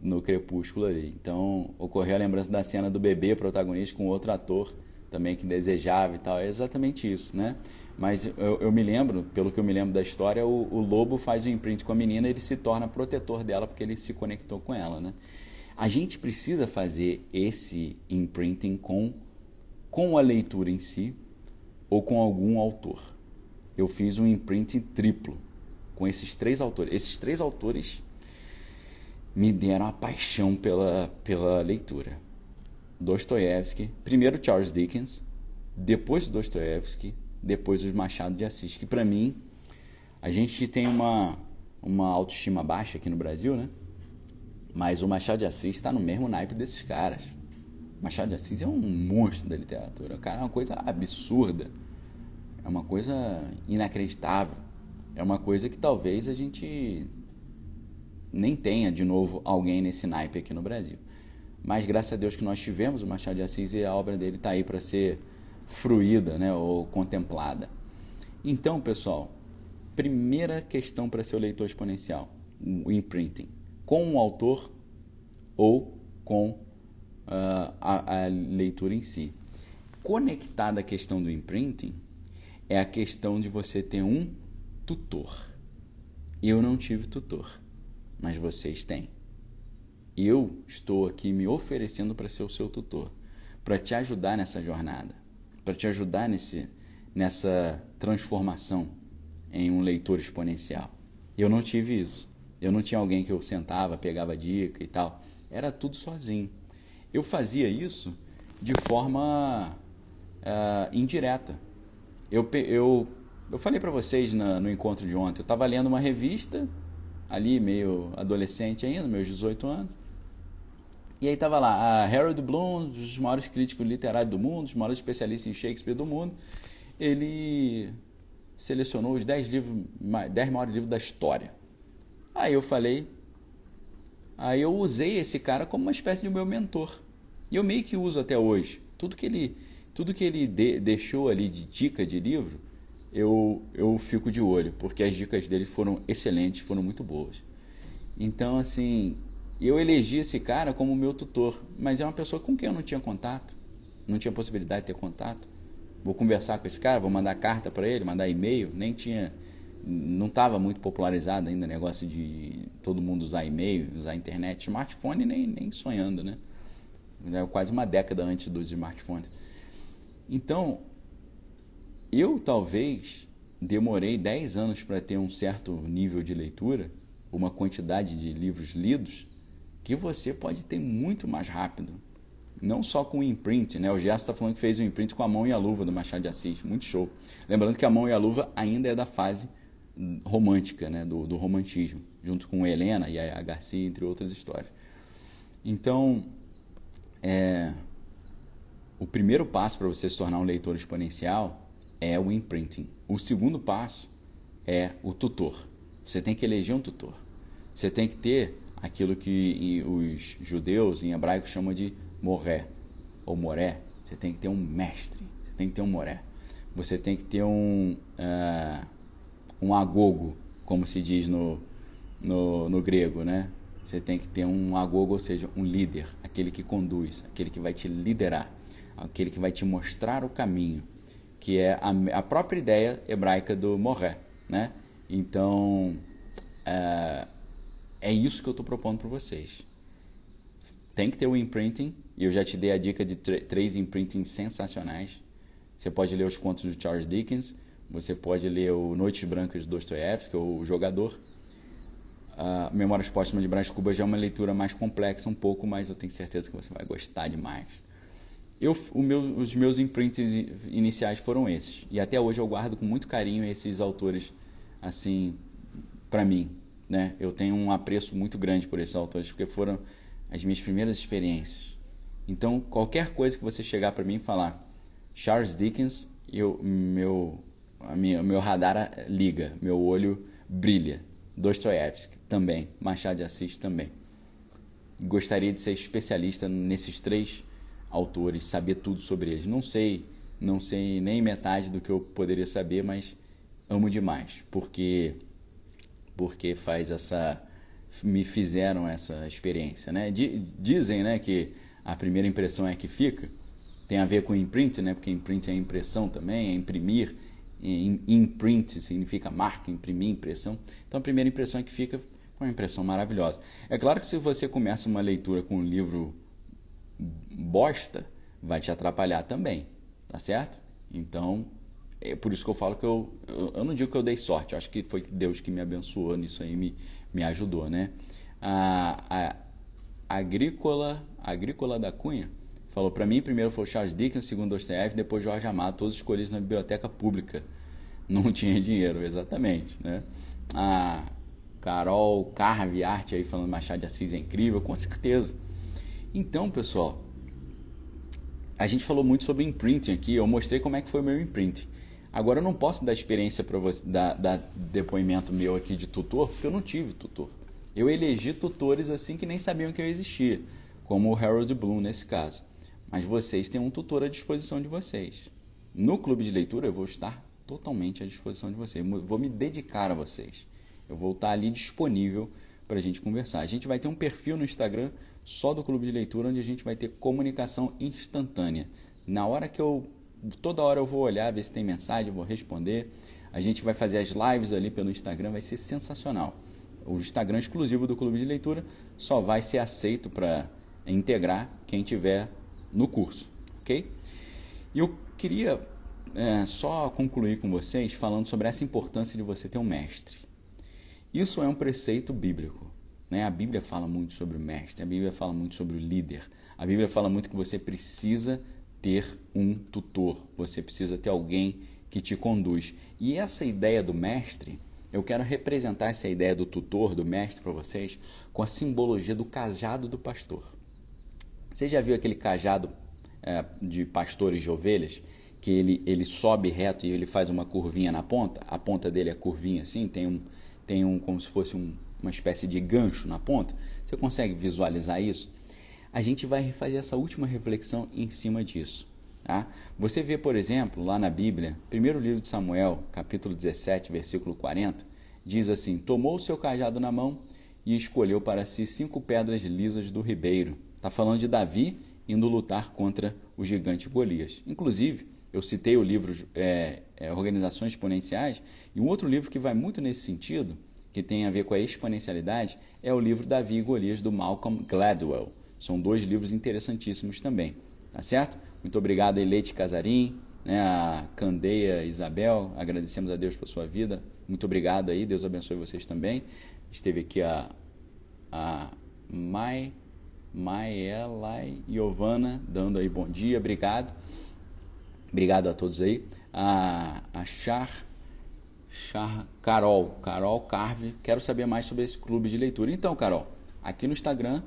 No Crepúsculo ali. Então, ocorreu a lembrança da cena do bebê protagonista com outro ator também que desejava e tal. É exatamente isso, né? Mas eu, eu, me lembro, pelo que eu me lembro da história, o, o lobo faz um imprint com a menina e ele se torna protetor dela porque ele se conectou com ela, né? A gente precisa fazer esse imprinting com, com a leitura em si ou com algum autor. Eu fiz um imprinting triplo com esses três autores. Esses três autores me deram a paixão pela, pela leitura. Dostoiévski, primeiro Charles Dickens, depois Dostoiévski, depois dos Machado de Assis, que para mim a gente tem uma uma autoestima baixa aqui no Brasil, né? Mas o Machado de Assis está no mesmo naipe desses caras. Machado de Assis é um monstro da literatura. O cara é uma coisa absurda. É uma coisa inacreditável. É uma coisa que talvez a gente nem tenha de novo alguém nesse naipe aqui no Brasil. Mas graças a Deus que nós tivemos o Machado de Assis e a obra dele está aí para ser fruída né, ou contemplada. Então, pessoal, primeira questão para ser o leitor exponencial, o imprinting. Com o autor ou com uh, a, a leitura em si. Conectada à questão do imprinting é a questão de você ter um tutor. Eu não tive tutor, mas vocês têm. Eu estou aqui me oferecendo para ser o seu tutor, para te ajudar nessa jornada, para te ajudar nesse, nessa transformação em um leitor exponencial. Eu não tive isso. Eu não tinha alguém que eu sentava, pegava dica e tal. Era tudo sozinho. Eu fazia isso de forma uh, indireta. Eu, eu, eu falei para vocês na, no encontro de ontem, eu estava lendo uma revista, ali meio adolescente ainda, meus 18 anos, e aí tava lá, Harold Bloom, um dos maiores críticos literários do mundo, os maiores especialistas em Shakespeare do mundo, ele selecionou os 10 livros, 10 maiores livros da história. Aí eu falei, aí eu usei esse cara como uma espécie de meu mentor. E eu meio que uso até hoje. Tudo que ele, tudo que ele de, deixou ali de dica de livro, eu, eu fico de olho, porque as dicas dele foram excelentes, foram muito boas. Então, assim, eu elegi esse cara como meu tutor, mas é uma pessoa com quem eu não tinha contato, não tinha possibilidade de ter contato. Vou conversar com esse cara, vou mandar carta para ele, mandar e-mail, nem tinha não estava muito popularizado ainda o negócio de todo mundo usar e-mail, usar internet, smartphone nem, nem sonhando, né? É quase uma década antes dos smartphones. Então, eu talvez demorei 10 anos para ter um certo nível de leitura, uma quantidade de livros lidos, que você pode ter muito mais rápido. Não só com o imprint, né? O Gerson está falando que fez o imprint com a mão e a luva do Machado de Assis, muito show. Lembrando que a mão e a luva ainda é da fase romântica, né? do, do romantismo, junto com Helena e a Garcia, entre outras histórias. Então, é, o primeiro passo para você se tornar um leitor exponencial é o imprinting. O segundo passo é o tutor. Você tem que eleger um tutor. Você tem que ter aquilo que os judeus em hebraico chamam de moré ou moré. Você tem que ter um mestre, você tem que ter um moré. Você tem que ter um, uh, um agogo, como se diz no, no, no grego, né? Você tem que ter um agogo, ou seja, um líder, aquele que conduz, aquele que vai te liderar, aquele que vai te mostrar o caminho, que é a, a própria ideia hebraica do moré, né? Então, uh, é isso que eu estou propondo para vocês. Tem que ter o imprinting, e eu já te dei a dica de três imprintings sensacionais. Você pode ler os contos do Charles Dickens, você pode ler o Noites Brancas de Dostoiévski, o Jogador. A Memórias Póstumas de Brás Cubas já é uma leitura mais complexa um pouco, mas eu tenho certeza que você vai gostar demais. Eu, meu, os meus imprints iniciais foram esses. E até hoje eu guardo com muito carinho esses autores, assim, para mim. Né? Eu tenho um apreço muito grande por esses autores, porque foram as minhas primeiras experiências. Então, qualquer coisa que você chegar para mim e falar Charles Dickens, eu, meu, a minha, meu radar liga, meu olho brilha. Dostoiévski também, Machado de Assis também. Gostaria de ser especialista nesses três autores, saber tudo sobre eles. Não sei, não sei nem metade do que eu poderia saber, mas amo demais, porque porque faz essa me fizeram essa experiência, né? Dizem, né, que a primeira impressão é que fica. Tem a ver com imprint, né? Porque imprint é impressão também, é imprimir. Imprint significa marca, imprimir, impressão. Então a primeira impressão é que fica uma impressão maravilhosa. É claro que se você começa uma leitura com um livro bosta, vai te atrapalhar também, tá certo? Então é por isso que eu falo que eu, eu, eu, não digo que eu dei sorte, eu acho que foi Deus que me abençoou nisso aí, me, me ajudou, né? A, a agrícola, a agrícola da Cunha falou para mim, primeiro foi Charles Dickens, segundo Dostoiévski, depois Jorge Amado, todos escolhidos na biblioteca pública. Não tinha dinheiro, exatamente, né? A, Carol Carve Arte aí falando Machado de Assis é incrível, com certeza. Então, pessoal, a gente falou muito sobre imprinting aqui, eu mostrei como é que foi o meu imprinting. Agora eu não posso dar experiência para você, dar, dar depoimento meu aqui de tutor, porque eu não tive tutor. Eu elegi tutores assim que nem sabiam que eu existia, como o Harold Bloom nesse caso. Mas vocês têm um tutor à disposição de vocês. No clube de leitura eu vou estar totalmente à disposição de vocês. vou me dedicar a vocês. Eu vou estar ali disponível para a gente conversar. A gente vai ter um perfil no Instagram só do clube de leitura onde a gente vai ter comunicação instantânea. Na hora que eu toda hora eu vou olhar, ver se tem mensagem, vou responder. A gente vai fazer as lives ali pelo Instagram, vai ser sensacional. O Instagram exclusivo do Clube de Leitura só vai ser aceito para integrar quem tiver no curso, ok? E eu queria é, só concluir com vocês falando sobre essa importância de você ter um mestre. Isso é um preceito bíblico. Né? A Bíblia fala muito sobre o mestre, a Bíblia fala muito sobre o líder, a Bíblia fala muito que você precisa ter um tutor, você precisa ter alguém que te conduz. E essa ideia do mestre, eu quero representar essa ideia do tutor, do mestre para vocês, com a simbologia do cajado do pastor. Você já viu aquele cajado é, de pastores de ovelhas? Que ele, ele sobe reto e ele faz uma curvinha na ponta? A ponta dele é curvinha assim, tem um, tem um como se fosse um, uma espécie de gancho na ponta. Você consegue visualizar isso? a gente vai fazer essa última reflexão em cima disso. Tá? Você vê, por exemplo, lá na Bíblia, primeiro livro de Samuel, capítulo 17, versículo 40, diz assim: Tomou o seu cajado na mão e escolheu para si cinco pedras lisas do ribeiro. Está falando de Davi indo lutar contra o gigante Golias. Inclusive, eu citei o livro é, é, Organizações Exponenciais, e um outro livro que vai muito nesse sentido, que tem a ver com a exponencialidade, é o livro Davi e Golias, do Malcolm Gladwell. São dois livros interessantíssimos também, tá certo? Muito obrigado aí, Leite Casarim, né, a Candeia Isabel, agradecemos a Deus por sua vida. Muito obrigado aí, Deus abençoe vocês também. Esteve aqui a, a Mai, Maielai Giovana dando aí bom dia, obrigado. Obrigado a todos aí. A, a Char, Char Carol, Carol Carve, quero saber mais sobre esse clube de leitura. Então, Carol, aqui no Instagram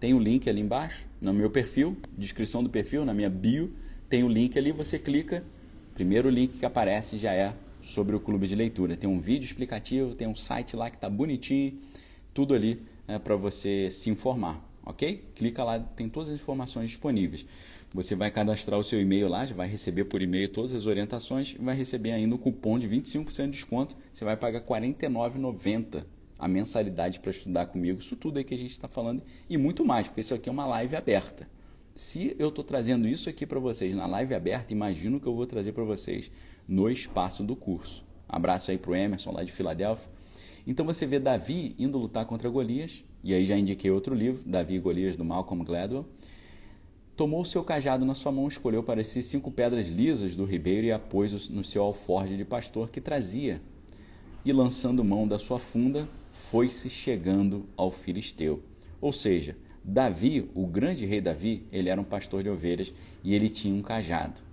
tem o link ali embaixo, no meu perfil, descrição do perfil, na minha bio, tem o link ali, você clica. Primeiro link que aparece já é sobre o clube de leitura. Tem um vídeo explicativo, tem um site lá que está bonitinho, tudo ali é, para você se informar, ok? Clica lá, tem todas as informações disponíveis. Você vai cadastrar o seu e-mail lá, já vai receber por e-mail todas as orientações vai receber ainda um cupom de 25% de desconto. Você vai pagar R$ 49,90 a mensalidade para estudar comigo, isso tudo aí que a gente está falando e muito mais, porque isso aqui é uma live aberta. Se eu estou trazendo isso aqui para vocês na live aberta, imagino que eu vou trazer para vocês no espaço do curso. Abraço aí para o Emerson, lá de Filadélfia. Então você vê Davi indo lutar contra Golias, e aí já indiquei outro livro, Davi e Golias, do Malcolm Gladwell. Tomou seu cajado na sua mão, escolheu para si cinco pedras lisas do ribeiro e a pôs no seu alforje de pastor que trazia. E lançando mão da sua funda, foi-se chegando ao filisteu. Ou seja, Davi, o grande rei Davi, ele era um pastor de ovelhas e ele tinha um cajado.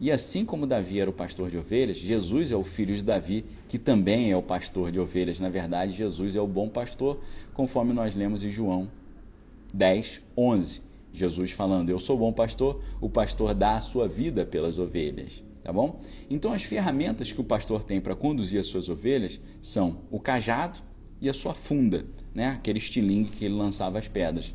E assim como Davi era o pastor de ovelhas, Jesus é o filho de Davi, que também é o pastor de ovelhas. Na verdade, Jesus é o bom pastor, conforme nós lemos em João 10, 11. Jesus falando: Eu sou bom pastor, o pastor dá a sua vida pelas ovelhas. Tá bom? Então, as ferramentas que o pastor tem para conduzir as suas ovelhas são o cajado, e a sua funda, né? aquele estilingue que ele lançava as pedras.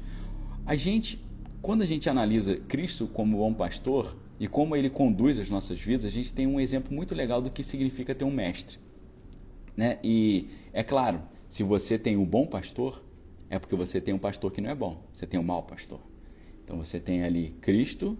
A gente, quando a gente analisa Cristo como bom pastor e como ele conduz as nossas vidas, a gente tem um exemplo muito legal do que significa ter um mestre. Né? E é claro, se você tem um bom pastor, é porque você tem um pastor que não é bom, você tem um mau pastor. Então você tem ali Cristo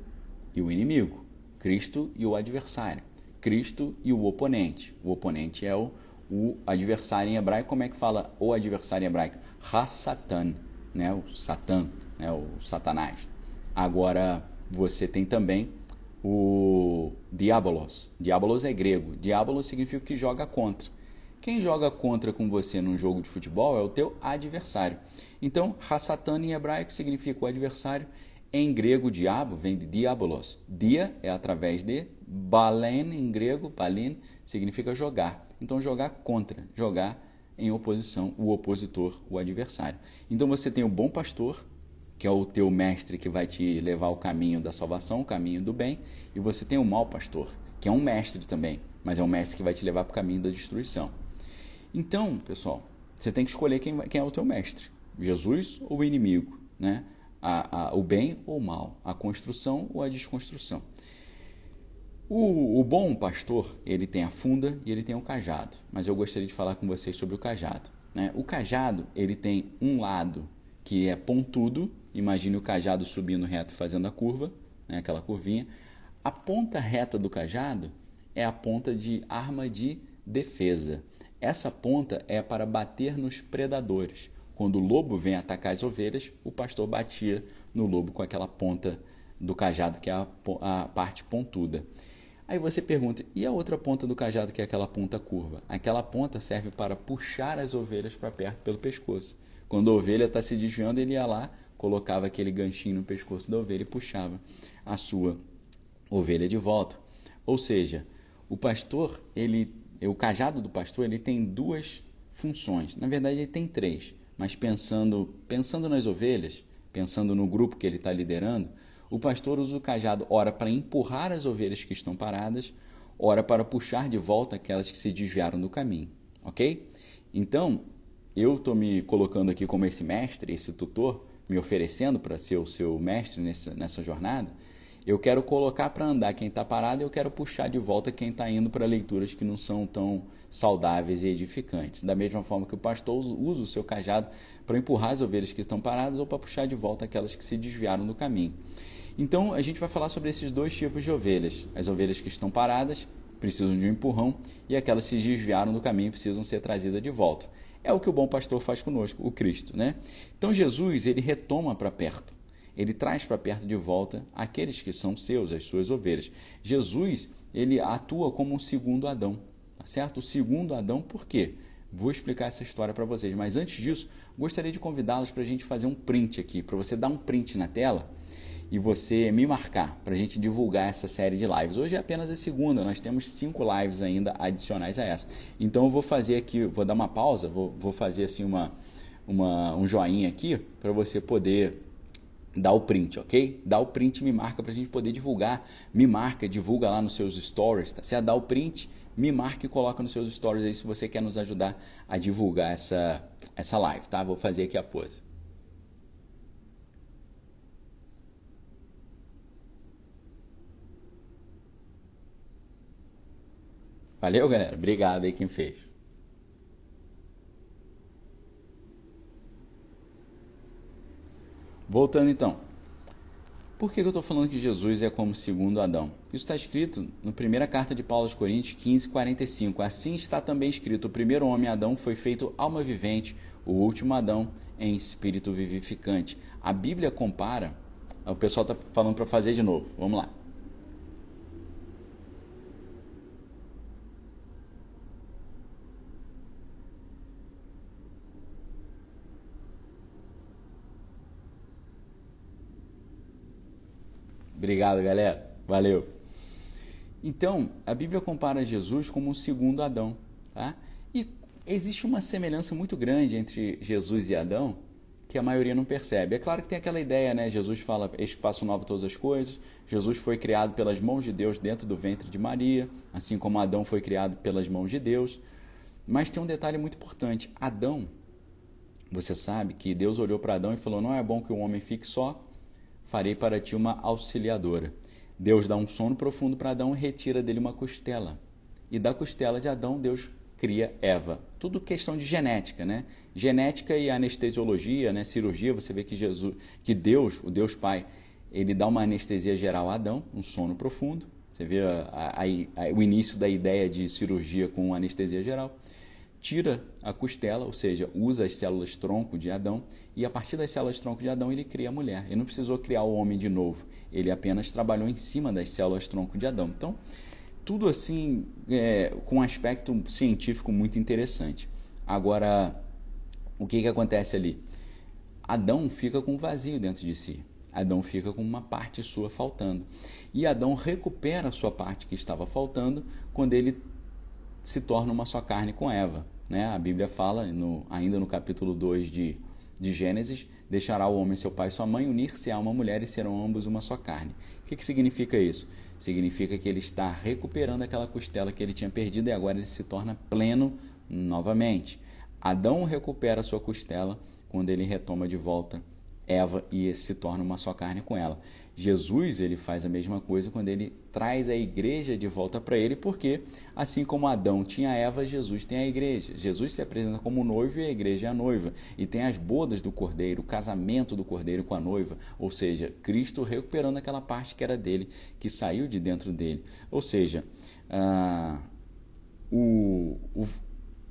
e o inimigo, Cristo e o adversário, Cristo e o oponente. O oponente é o, o adversário em hebraico, como é que fala o adversário em hebraico? Ha-Satan, né? o Satã, né? o Satanás. Agora, você tem também o Diabolos. Diabolos é grego. Diabolos significa que joga contra. Quem joga contra com você num jogo de futebol é o teu adversário. Então, Hassatan em hebraico significa o adversário. Em grego, diabo vem de diabolos. Dia é através de, balen em grego, balen significa jogar. Então, jogar contra, jogar em oposição o opositor, o adversário. Então você tem o bom pastor, que é o teu mestre que vai te levar ao caminho da salvação, o caminho do bem, e você tem o mau pastor, que é um mestre também, mas é um mestre que vai te levar para o caminho da destruição. Então, pessoal, você tem que escolher quem, quem é o teu mestre, Jesus ou o inimigo, né? A, a, o bem ou o mal, a construção ou a desconstrução. O, o, bom pastor, ele tem a funda e ele tem o cajado, mas eu gostaria de falar com vocês sobre o cajado. Né? O cajado, ele tem um lado que é pontudo, imagine o cajado subindo reto fazendo a curva, né? aquela curvinha. A ponta reta do cajado é a ponta de arma de defesa. Essa ponta é para bater nos predadores. Quando o lobo vem atacar as ovelhas, o pastor batia no lobo com aquela ponta do cajado, que é a, a parte pontuda. Aí você pergunta, e a outra ponta do cajado, que é aquela ponta curva? Aquela ponta serve para puxar as ovelhas para perto pelo pescoço. Quando a ovelha está se desviando, ele ia lá, colocava aquele ganchinho no pescoço da ovelha e puxava a sua ovelha de volta. Ou seja, o pastor, ele o cajado do pastor ele tem duas funções. Na verdade, ele tem três. Mas pensando, pensando nas ovelhas, pensando no grupo que ele está liderando, o pastor usa o cajado ora para empurrar as ovelhas que estão paradas, ora para puxar de volta aquelas que se desviaram do caminho. Ok? Então, eu estou me colocando aqui como esse mestre, esse tutor, me oferecendo para ser o seu mestre nessa, nessa jornada eu quero colocar para andar quem está parado e eu quero puxar de volta quem está indo para leituras que não são tão saudáveis e edificantes. Da mesma forma que o pastor usa o seu cajado para empurrar as ovelhas que estão paradas ou para puxar de volta aquelas que se desviaram do caminho. Então a gente vai falar sobre esses dois tipos de ovelhas: as ovelhas que estão paradas precisam de um empurrão e aquelas que se desviaram do caminho precisam ser trazidas de volta. É o que o bom pastor faz conosco, o Cristo, né? Então Jesus ele retoma para perto ele traz para perto de volta aqueles que são seus, as suas ovelhas. Jesus, ele atua como um segundo Adão, tá certo? O segundo Adão, por quê? Vou explicar essa história para vocês, mas antes disso, gostaria de convidá-los para a gente fazer um print aqui, para você dar um print na tela e você me marcar para a gente divulgar essa série de lives. Hoje é apenas a segunda, nós temos cinco lives ainda adicionais a essa. Então eu vou fazer aqui, vou dar uma pausa, vou, vou fazer assim uma, uma, um joinha aqui para você poder dá o print, ok? Dá o print me marca para a gente poder divulgar. Me marca, divulga lá nos seus stories, tá? Se dá o print, me marca e coloca nos seus stories aí se você quer nos ajudar a divulgar essa, essa live, tá? Vou fazer aqui a pose. Valeu, galera. Obrigado aí quem fez. Voltando então. Por que eu estou falando que Jesus é como segundo Adão? Isso está escrito na primeira carta de Paulo aos Coríntios 15, 45. Assim está também escrito: o primeiro homem Adão foi feito alma vivente, o último Adão em espírito vivificante. A Bíblia compara. O pessoal está falando para fazer de novo. Vamos lá. Obrigado, galera. Valeu. Então, a Bíblia compara Jesus como o segundo Adão. Tá? E existe uma semelhança muito grande entre Jesus e Adão que a maioria não percebe. É claro que tem aquela ideia, né? Jesus fala, eis que faço novo todas as coisas. Jesus foi criado pelas mãos de Deus dentro do ventre de Maria, assim como Adão foi criado pelas mãos de Deus. Mas tem um detalhe muito importante. Adão, você sabe que Deus olhou para Adão e falou: Não é bom que o homem fique só, farei para ti uma auxiliadora. Deus dá um sono profundo para Adão e retira dele uma costela. E da costela de Adão, Deus cria Eva. Tudo questão de genética, né? Genética e anestesiologia, né? Cirurgia, você vê que Jesus, que Deus, o Deus Pai, ele dá uma anestesia geral a Adão, um sono profundo. Você vê a, a, a, o início da ideia de cirurgia com anestesia geral tira a costela, ou seja, usa as células tronco de Adão, e a partir das células tronco de Adão ele cria a mulher. Ele não precisou criar o homem de novo, ele apenas trabalhou em cima das células tronco de Adão. Então, tudo assim é, com um aspecto científico muito interessante. Agora, o que, que acontece ali? Adão fica com um vazio dentro de si. Adão fica com uma parte sua faltando. E Adão recupera a sua parte que estava faltando quando ele se torna uma só carne com Eva. Né? A Bíblia fala, no, ainda no capítulo 2 de, de Gênesis, deixará o homem seu pai e sua mãe, unir-se a uma mulher e serão ambos uma só carne. O que, que significa isso? Significa que ele está recuperando aquela costela que ele tinha perdido e agora ele se torna pleno novamente. Adão recupera sua costela quando ele retoma de volta Eva e se torna uma só carne com ela. Jesus ele faz a mesma coisa quando ele traz a igreja de volta para ele, porque assim como Adão tinha Eva, Jesus tem a igreja. Jesus se apresenta como noivo e a igreja é a noiva. E tem as bodas do cordeiro, o casamento do cordeiro com a noiva, ou seja, Cristo recuperando aquela parte que era dele, que saiu de dentro dele. Ou seja, ah, o, o,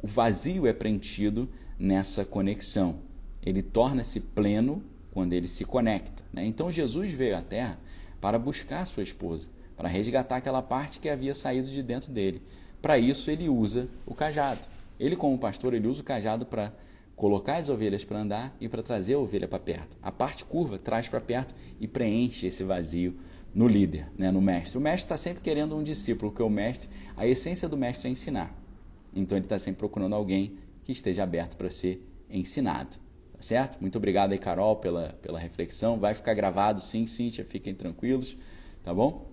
o vazio é preenchido nessa conexão. Ele torna-se pleno quando ele se conecta. Né? Então Jesus veio à Terra para buscar sua esposa, para resgatar aquela parte que havia saído de dentro dele. Para isso ele usa o cajado. Ele como pastor, ele usa o cajado para colocar as ovelhas para andar e para trazer a ovelha para perto. A parte curva traz para perto e preenche esse vazio no líder, né, no mestre. O mestre está sempre querendo um discípulo, porque o mestre, a essência do mestre é ensinar. Então ele está sempre procurando alguém que esteja aberto para ser ensinado certo? Muito obrigado aí, Carol, pela, pela reflexão. Vai ficar gravado, sim, Cíntia, fiquem tranquilos, tá bom?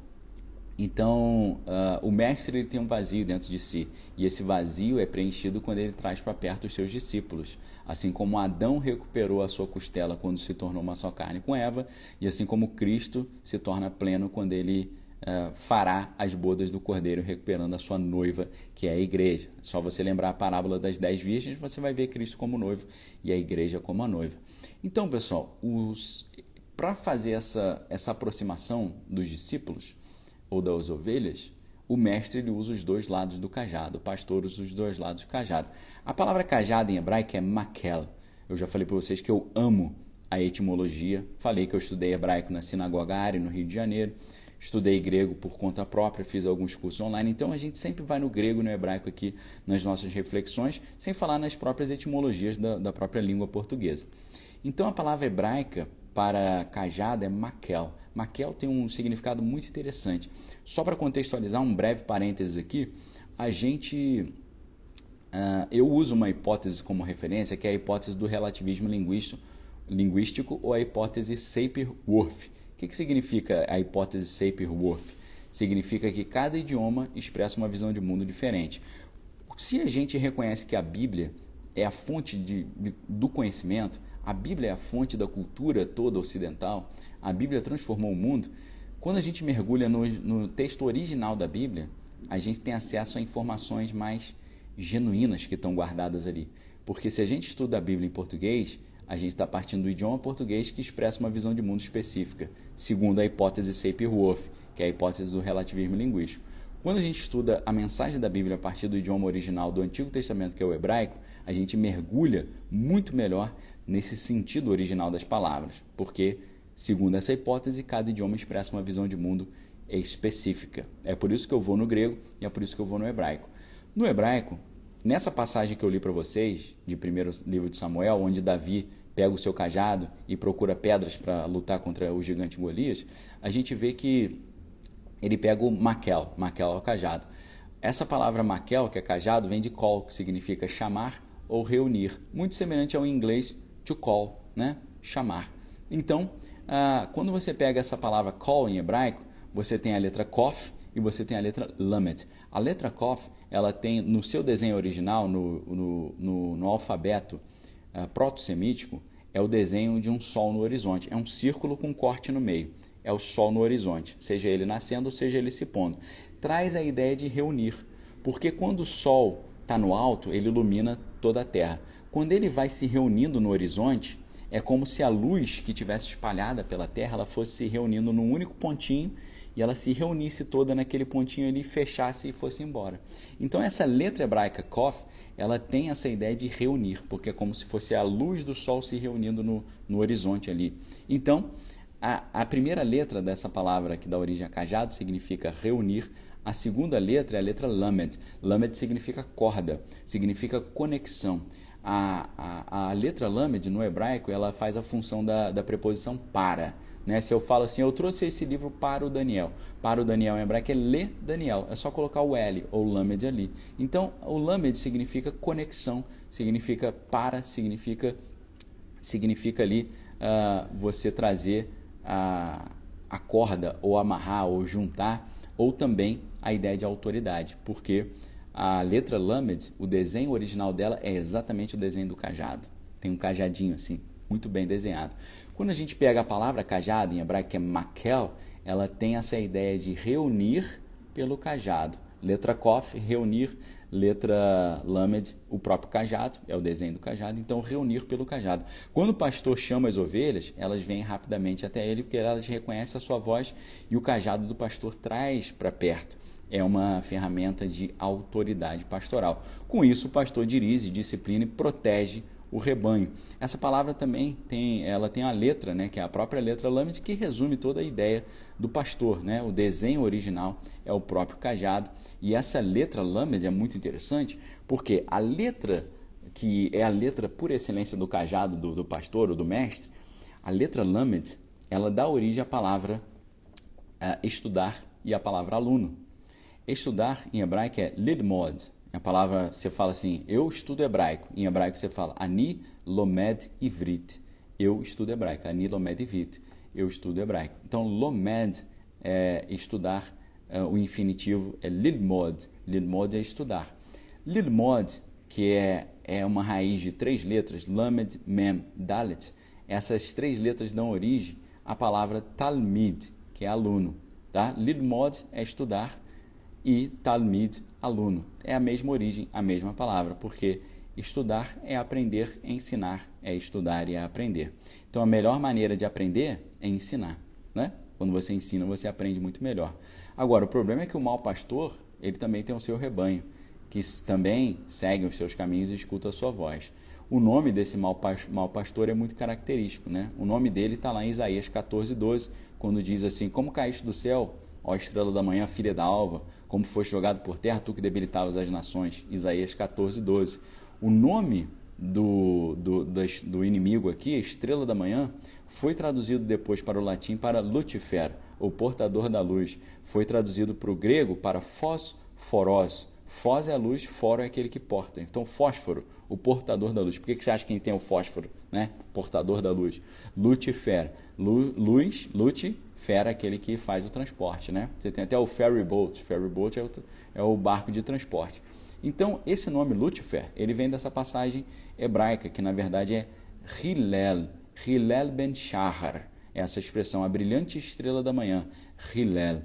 Então, uh, o mestre ele tem um vazio dentro de si, e esse vazio é preenchido quando ele traz para perto os seus discípulos. Assim como Adão recuperou a sua costela quando se tornou uma só carne com Eva, e assim como Cristo se torna pleno quando ele uh, fará as bodas do cordeiro, recuperando a sua noiva, que é a igreja. Só você lembrar a parábola das dez virgens, você vai ver Cristo como noivo e a igreja como a noiva. Então, pessoal, para fazer essa, essa aproximação dos discípulos ou das ovelhas, o mestre ele usa os dois lados do cajado, o pastor usa os dois lados do cajado. A palavra cajado em hebraico é makel. Eu já falei para vocês que eu amo a etimologia. Falei que eu estudei hebraico na Sinagoga Ari, no Rio de Janeiro estudei grego por conta própria, fiz alguns cursos online, então a gente sempre vai no grego e no hebraico aqui nas nossas reflexões, sem falar nas próprias etimologias da, da própria língua portuguesa. Então a palavra hebraica para cajado é maquel. Maquel tem um significado muito interessante. Só para contextualizar, um breve parênteses aqui, a gente. Uh, eu uso uma hipótese como referência, que é a hipótese do relativismo linguístico, linguístico ou a hipótese Sapir-Whorf que, que significa a hipótese Sapir-Whorf? Significa que cada idioma expressa uma visão de mundo diferente. Se a gente reconhece que a Bíblia é a fonte de, de, do conhecimento, a Bíblia é a fonte da cultura toda ocidental, a Bíblia transformou o mundo, quando a gente mergulha no, no texto original da Bíblia, a gente tem acesso a informações mais genuínas que estão guardadas ali. Porque se a gente estuda a Bíblia em português, a gente está partindo do idioma português que expressa uma visão de mundo específica, segundo a hipótese Sapir-Whorf, que é a hipótese do relativismo linguístico. Quando a gente estuda a mensagem da Bíblia a partir do idioma original do Antigo Testamento, que é o hebraico, a gente mergulha muito melhor nesse sentido original das palavras, porque, segundo essa hipótese, cada idioma expressa uma visão de mundo específica. É por isso que eu vou no grego e é por isso que eu vou no hebraico. No hebraico, nessa passagem que eu li para vocês, de primeiro livro de Samuel, onde Davi pega o seu cajado e procura pedras para lutar contra o gigante Golias, a gente vê que ele pega o maquel, maquel é o cajado. Essa palavra maquel, que é cajado, vem de call, que significa chamar ou reunir, muito semelhante ao inglês to call, né? chamar. Então, ah, quando você pega essa palavra call em hebraico, você tem a letra kof e você tem a letra lamet. A letra kof, ela tem no seu desenho original, no, no, no, no alfabeto uh, proto-semítico, é o desenho de um sol no horizonte. É um círculo com corte no meio. É o sol no horizonte, seja ele nascendo seja ele se pondo. Traz a ideia de reunir, porque quando o sol está no alto, ele ilumina toda a Terra. Quando ele vai se reunindo no horizonte, é como se a luz que tivesse espalhada pela Terra ela fosse se reunindo num único pontinho e ela se reunisse toda naquele pontinho ali, fechasse e fosse embora. Então essa letra hebraica Kof, ela tem essa ideia de reunir, porque é como se fosse a luz do sol se reunindo no, no horizonte ali. Então, a, a primeira letra dessa palavra que dá origem a cajado significa reunir, a segunda letra é a letra lamed. Lamed significa corda, significa conexão. a, a, a letra lamed no hebraico ela faz a função da, da preposição para. Né? Se eu falo assim, eu trouxe esse livro para o Daniel. Para o Daniel em hebraico é le Daniel. É só colocar o L ou lamed ali. Então, o lamed significa conexão, significa para, significa, significa ali uh, você trazer a, a corda ou amarrar ou juntar, ou também a ideia de autoridade, porque a letra Lamed, o desenho original dela é exatamente o desenho do cajado. Tem um cajadinho assim, muito bem desenhado. Quando a gente pega a palavra cajado, em hebraico é makel, ela tem essa ideia de reunir pelo cajado. Letra Kof, reunir. Letra Lamed, o próprio cajado, é o desenho do cajado. Então, reunir pelo cajado. Quando o pastor chama as ovelhas, elas vêm rapidamente até ele, porque elas reconhecem a sua voz e o cajado do pastor traz para perto é uma ferramenta de autoridade pastoral. Com isso, o pastor dirige, disciplina e protege o rebanho. Essa palavra também tem, ela tem a letra, né, que é a própria letra Lamed, que resume toda a ideia do pastor, né? O desenho original é o próprio cajado e essa letra Lamed é muito interessante porque a letra que é a letra por excelência do cajado do, do pastor ou do mestre, a letra Lamed, ela dá origem à palavra uh, estudar e à palavra aluno. Estudar em hebraico é lilmod. A palavra, você fala assim, eu estudo hebraico. Em hebraico você fala ani lomed ivrit. Eu estudo hebraico. Ani lomed ivrit. Eu estudo hebraico. Então, lomed é estudar, é, o infinitivo é lilmod. Lilmod é estudar. Lilmod, que é, é uma raiz de três letras, lamed, mem, dalet, essas três letras dão origem à palavra talmid, que é aluno. Tá? Lilmod é estudar e talmid, aluno. É a mesma origem, a mesma palavra, porque estudar é aprender, ensinar é estudar e é aprender. Então a melhor maneira de aprender é ensinar, né? Quando você ensina, você aprende muito melhor. Agora, o problema é que o mau pastor, ele também tem o seu rebanho, que também segue os seus caminhos e escuta a sua voz. O nome desse mau pastor é muito característico, né? O nome dele está lá em Isaías 14, 12, quando diz assim: Como caíste do céu, Ó estrela da manhã, filha da alva, como foste jogado por terra, tu que debilitavas as nações. Isaías 14, 12. O nome do, do, do inimigo aqui, estrela da manhã, foi traduzido depois para o latim para Lucifer, o portador da luz. Foi traduzido para o grego para fósforos. Fós é a luz, foro é aquele que porta. Então, fósforo, o portador da luz. Por que, que você acha que tem o fósforo? Né? Portador da luz. Lucifer, lu, luz, lute, fera aquele que faz o transporte, né? Você tem até o ferry boat, ferry boat é o, é o barco de transporte. Então, esse nome Lucifer, ele vem dessa passagem hebraica, que na verdade é Hillel, Hillel ben Shahar, essa expressão, a brilhante estrela da manhã, Hillel.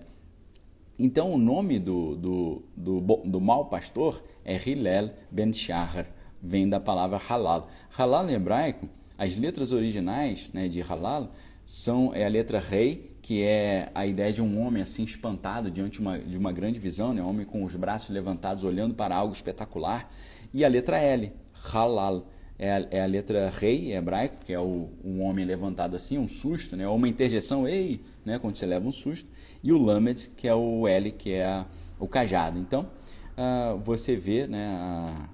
Então, o nome do, do, do, do mau pastor é Hillel ben Shahar, vem da palavra halal. Halal em hebraico, as letras originais né, de halal são é a letra rei, que é a ideia de um homem assim espantado diante de uma, de uma grande visão, né? um homem com os braços levantados olhando para algo espetacular, e a letra L, halal, é a, é a letra rei em hebraico, que é o, um homem levantado assim, um susto, né? ou uma interjeição, ei, né? quando você leva um susto, e o lamed, que é o L, que é a, o cajado. Então, uh, você vê né, a,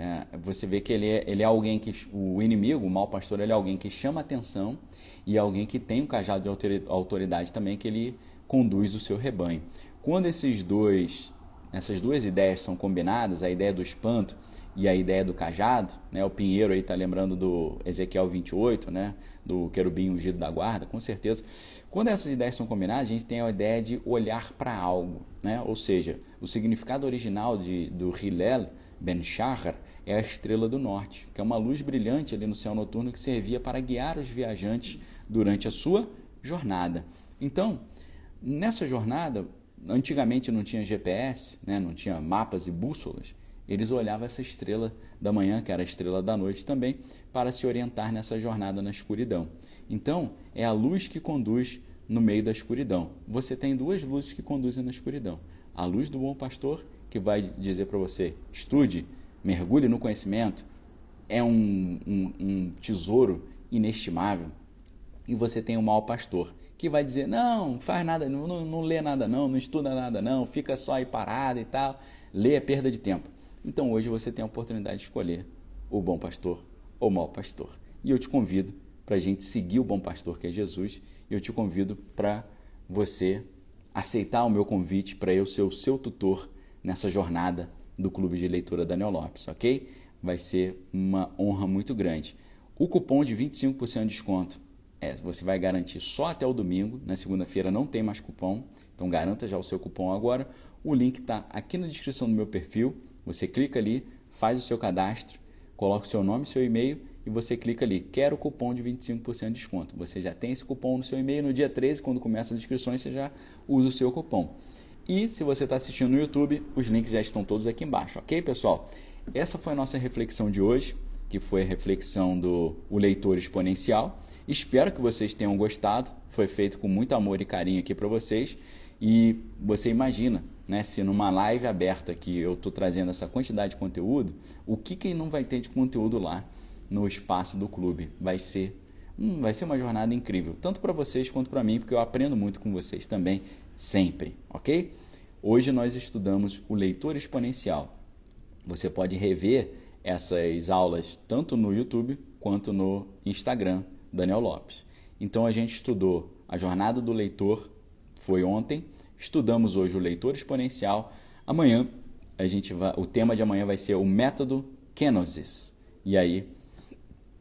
é, você vê que ele é, ele é alguém que, o inimigo, o mau pastor, ele é alguém que chama atenção e é alguém que tem um cajado de autoridade também, que ele conduz o seu rebanho. Quando esses dois, essas duas ideias são combinadas, a ideia do espanto e a ideia do cajado, né? O Pinheiro aí está lembrando do Ezequiel 28, né? Do querubim ungido da guarda, com certeza. Quando essas ideias são combinadas, a gente tem a ideia de olhar para algo, né? Ou seja, o significado original de, do Hillel Ben Shahar é a estrela do norte, que é uma luz brilhante ali no céu noturno que servia para guiar os viajantes durante a sua jornada. Então, nessa jornada, antigamente não tinha GPS, né, não tinha mapas e bússolas, eles olhavam essa estrela da manhã, que era a estrela da noite também, para se orientar nessa jornada na escuridão. Então, é a luz que conduz no meio da escuridão. Você tem duas luzes que conduzem na escuridão: a luz do bom pastor que vai dizer para você: estude, mergulhe no conhecimento, é um, um, um tesouro inestimável. E você tem o mau pastor, que vai dizer: não, faz nada, não, não, não lê nada, não, não estuda nada, não, fica só aí parado e tal. Lê é perda de tempo. Então hoje você tem a oportunidade de escolher o bom pastor ou o mau pastor. E eu te convido para a gente seguir o bom pastor que é Jesus e eu te convido para você aceitar o meu convite para eu ser o seu tutor nessa jornada do Clube de Leitura Daniel Lopes, ok? Vai ser uma honra muito grande. O cupom de 25% de desconto é, você vai garantir só até o domingo. Na segunda-feira não tem mais cupom, então garanta já o seu cupom agora. O link está aqui na descrição do meu perfil. Você clica ali, faz o seu cadastro, coloca o seu nome, seu e-mail e você clica ali, quero cupom de 25% de desconto. Você já tem esse cupom no seu e-mail. No dia 13, quando começa as inscrições, você já usa o seu cupom. E se você está assistindo no YouTube, os links já estão todos aqui embaixo, ok, pessoal? Essa foi a nossa reflexão de hoje, que foi a reflexão do o leitor exponencial. Espero que vocês tenham gostado. Foi feito com muito amor e carinho aqui para vocês. E você imagina, né, se numa live aberta que eu estou trazendo essa quantidade de conteúdo, o que, que não vai ter de conteúdo lá no espaço do clube? Vai ser hum, vai ser uma jornada incrível, tanto para vocês quanto para mim, porque eu aprendo muito com vocês também, sempre, ok? Hoje nós estudamos o leitor exponencial. Você pode rever essas aulas tanto no YouTube quanto no Instagram, Daniel Lopes. Então a gente estudou a jornada do leitor foi ontem. Estudamos hoje o leitor exponencial. Amanhã a gente vai, o tema de amanhã vai ser o método Kenosis. E aí,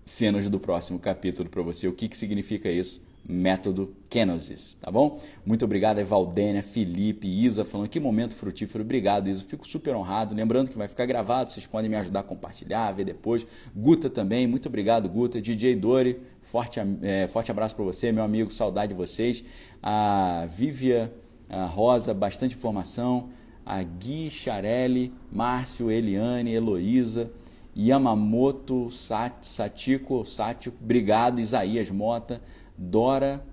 cenas do próximo capítulo para você, o que, que significa isso? Método Kenosis, tá bom? Muito obrigado a Valdênia, Felipe, Isa falando que momento frutífero. Obrigado, Isa. Fico super honrado. Lembrando que vai ficar gravado, vocês podem me ajudar a compartilhar, ver depois. Guta também, muito obrigado, Guta. DJ Dori, forte, é, forte abraço para você, meu amigo, saudade de vocês. A Vívia a Rosa, bastante informação. A Gui Charelli, Márcio, Eliane, Heloísa. Yamamoto, Sat, Satiko, Satiko, obrigado, Isaías Mota, Dora,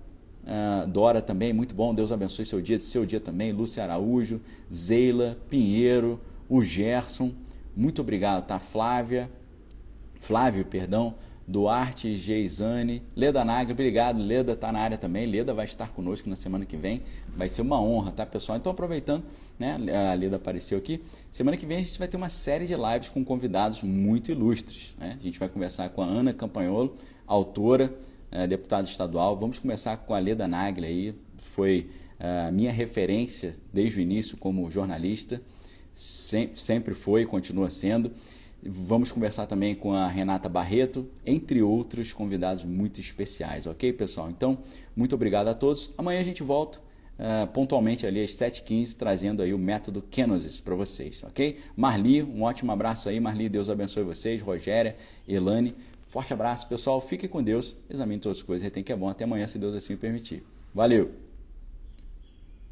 uh, Dora também, muito bom, Deus abençoe seu dia, seu dia também, Lúcia Araújo, Zeila, Pinheiro, o Gerson, muito obrigado, tá? Flávia, Flávio, perdão, Duarte, Geisane, Leda Nagre, obrigado, Leda está na área também, Leda vai estar conosco na semana que vem, vai ser uma honra, tá pessoal? Então aproveitando, né, a Leda apareceu aqui, semana que vem a gente vai ter uma série de lives com convidados muito ilustres, né? A gente vai conversar com a Ana Campanholo, autora, é, deputado estadual. Vamos começar com a Leda Nagli aí, foi é, a minha referência desde o início como jornalista, sempre, sempre foi e continua sendo. Vamos conversar também com a Renata Barreto, entre outros convidados muito especiais, ok, pessoal? Então, muito obrigado a todos. Amanhã a gente volta uh, pontualmente ali às 7h15, trazendo aí o método Kenosis para vocês, ok? Marli, um ótimo abraço aí, Marli, Deus abençoe vocês, Rogéria, Elane, Forte abraço, pessoal. Fique com Deus. Examine todas as coisas. Retém que é bom. Até amanhã, se Deus assim me permitir. Valeu!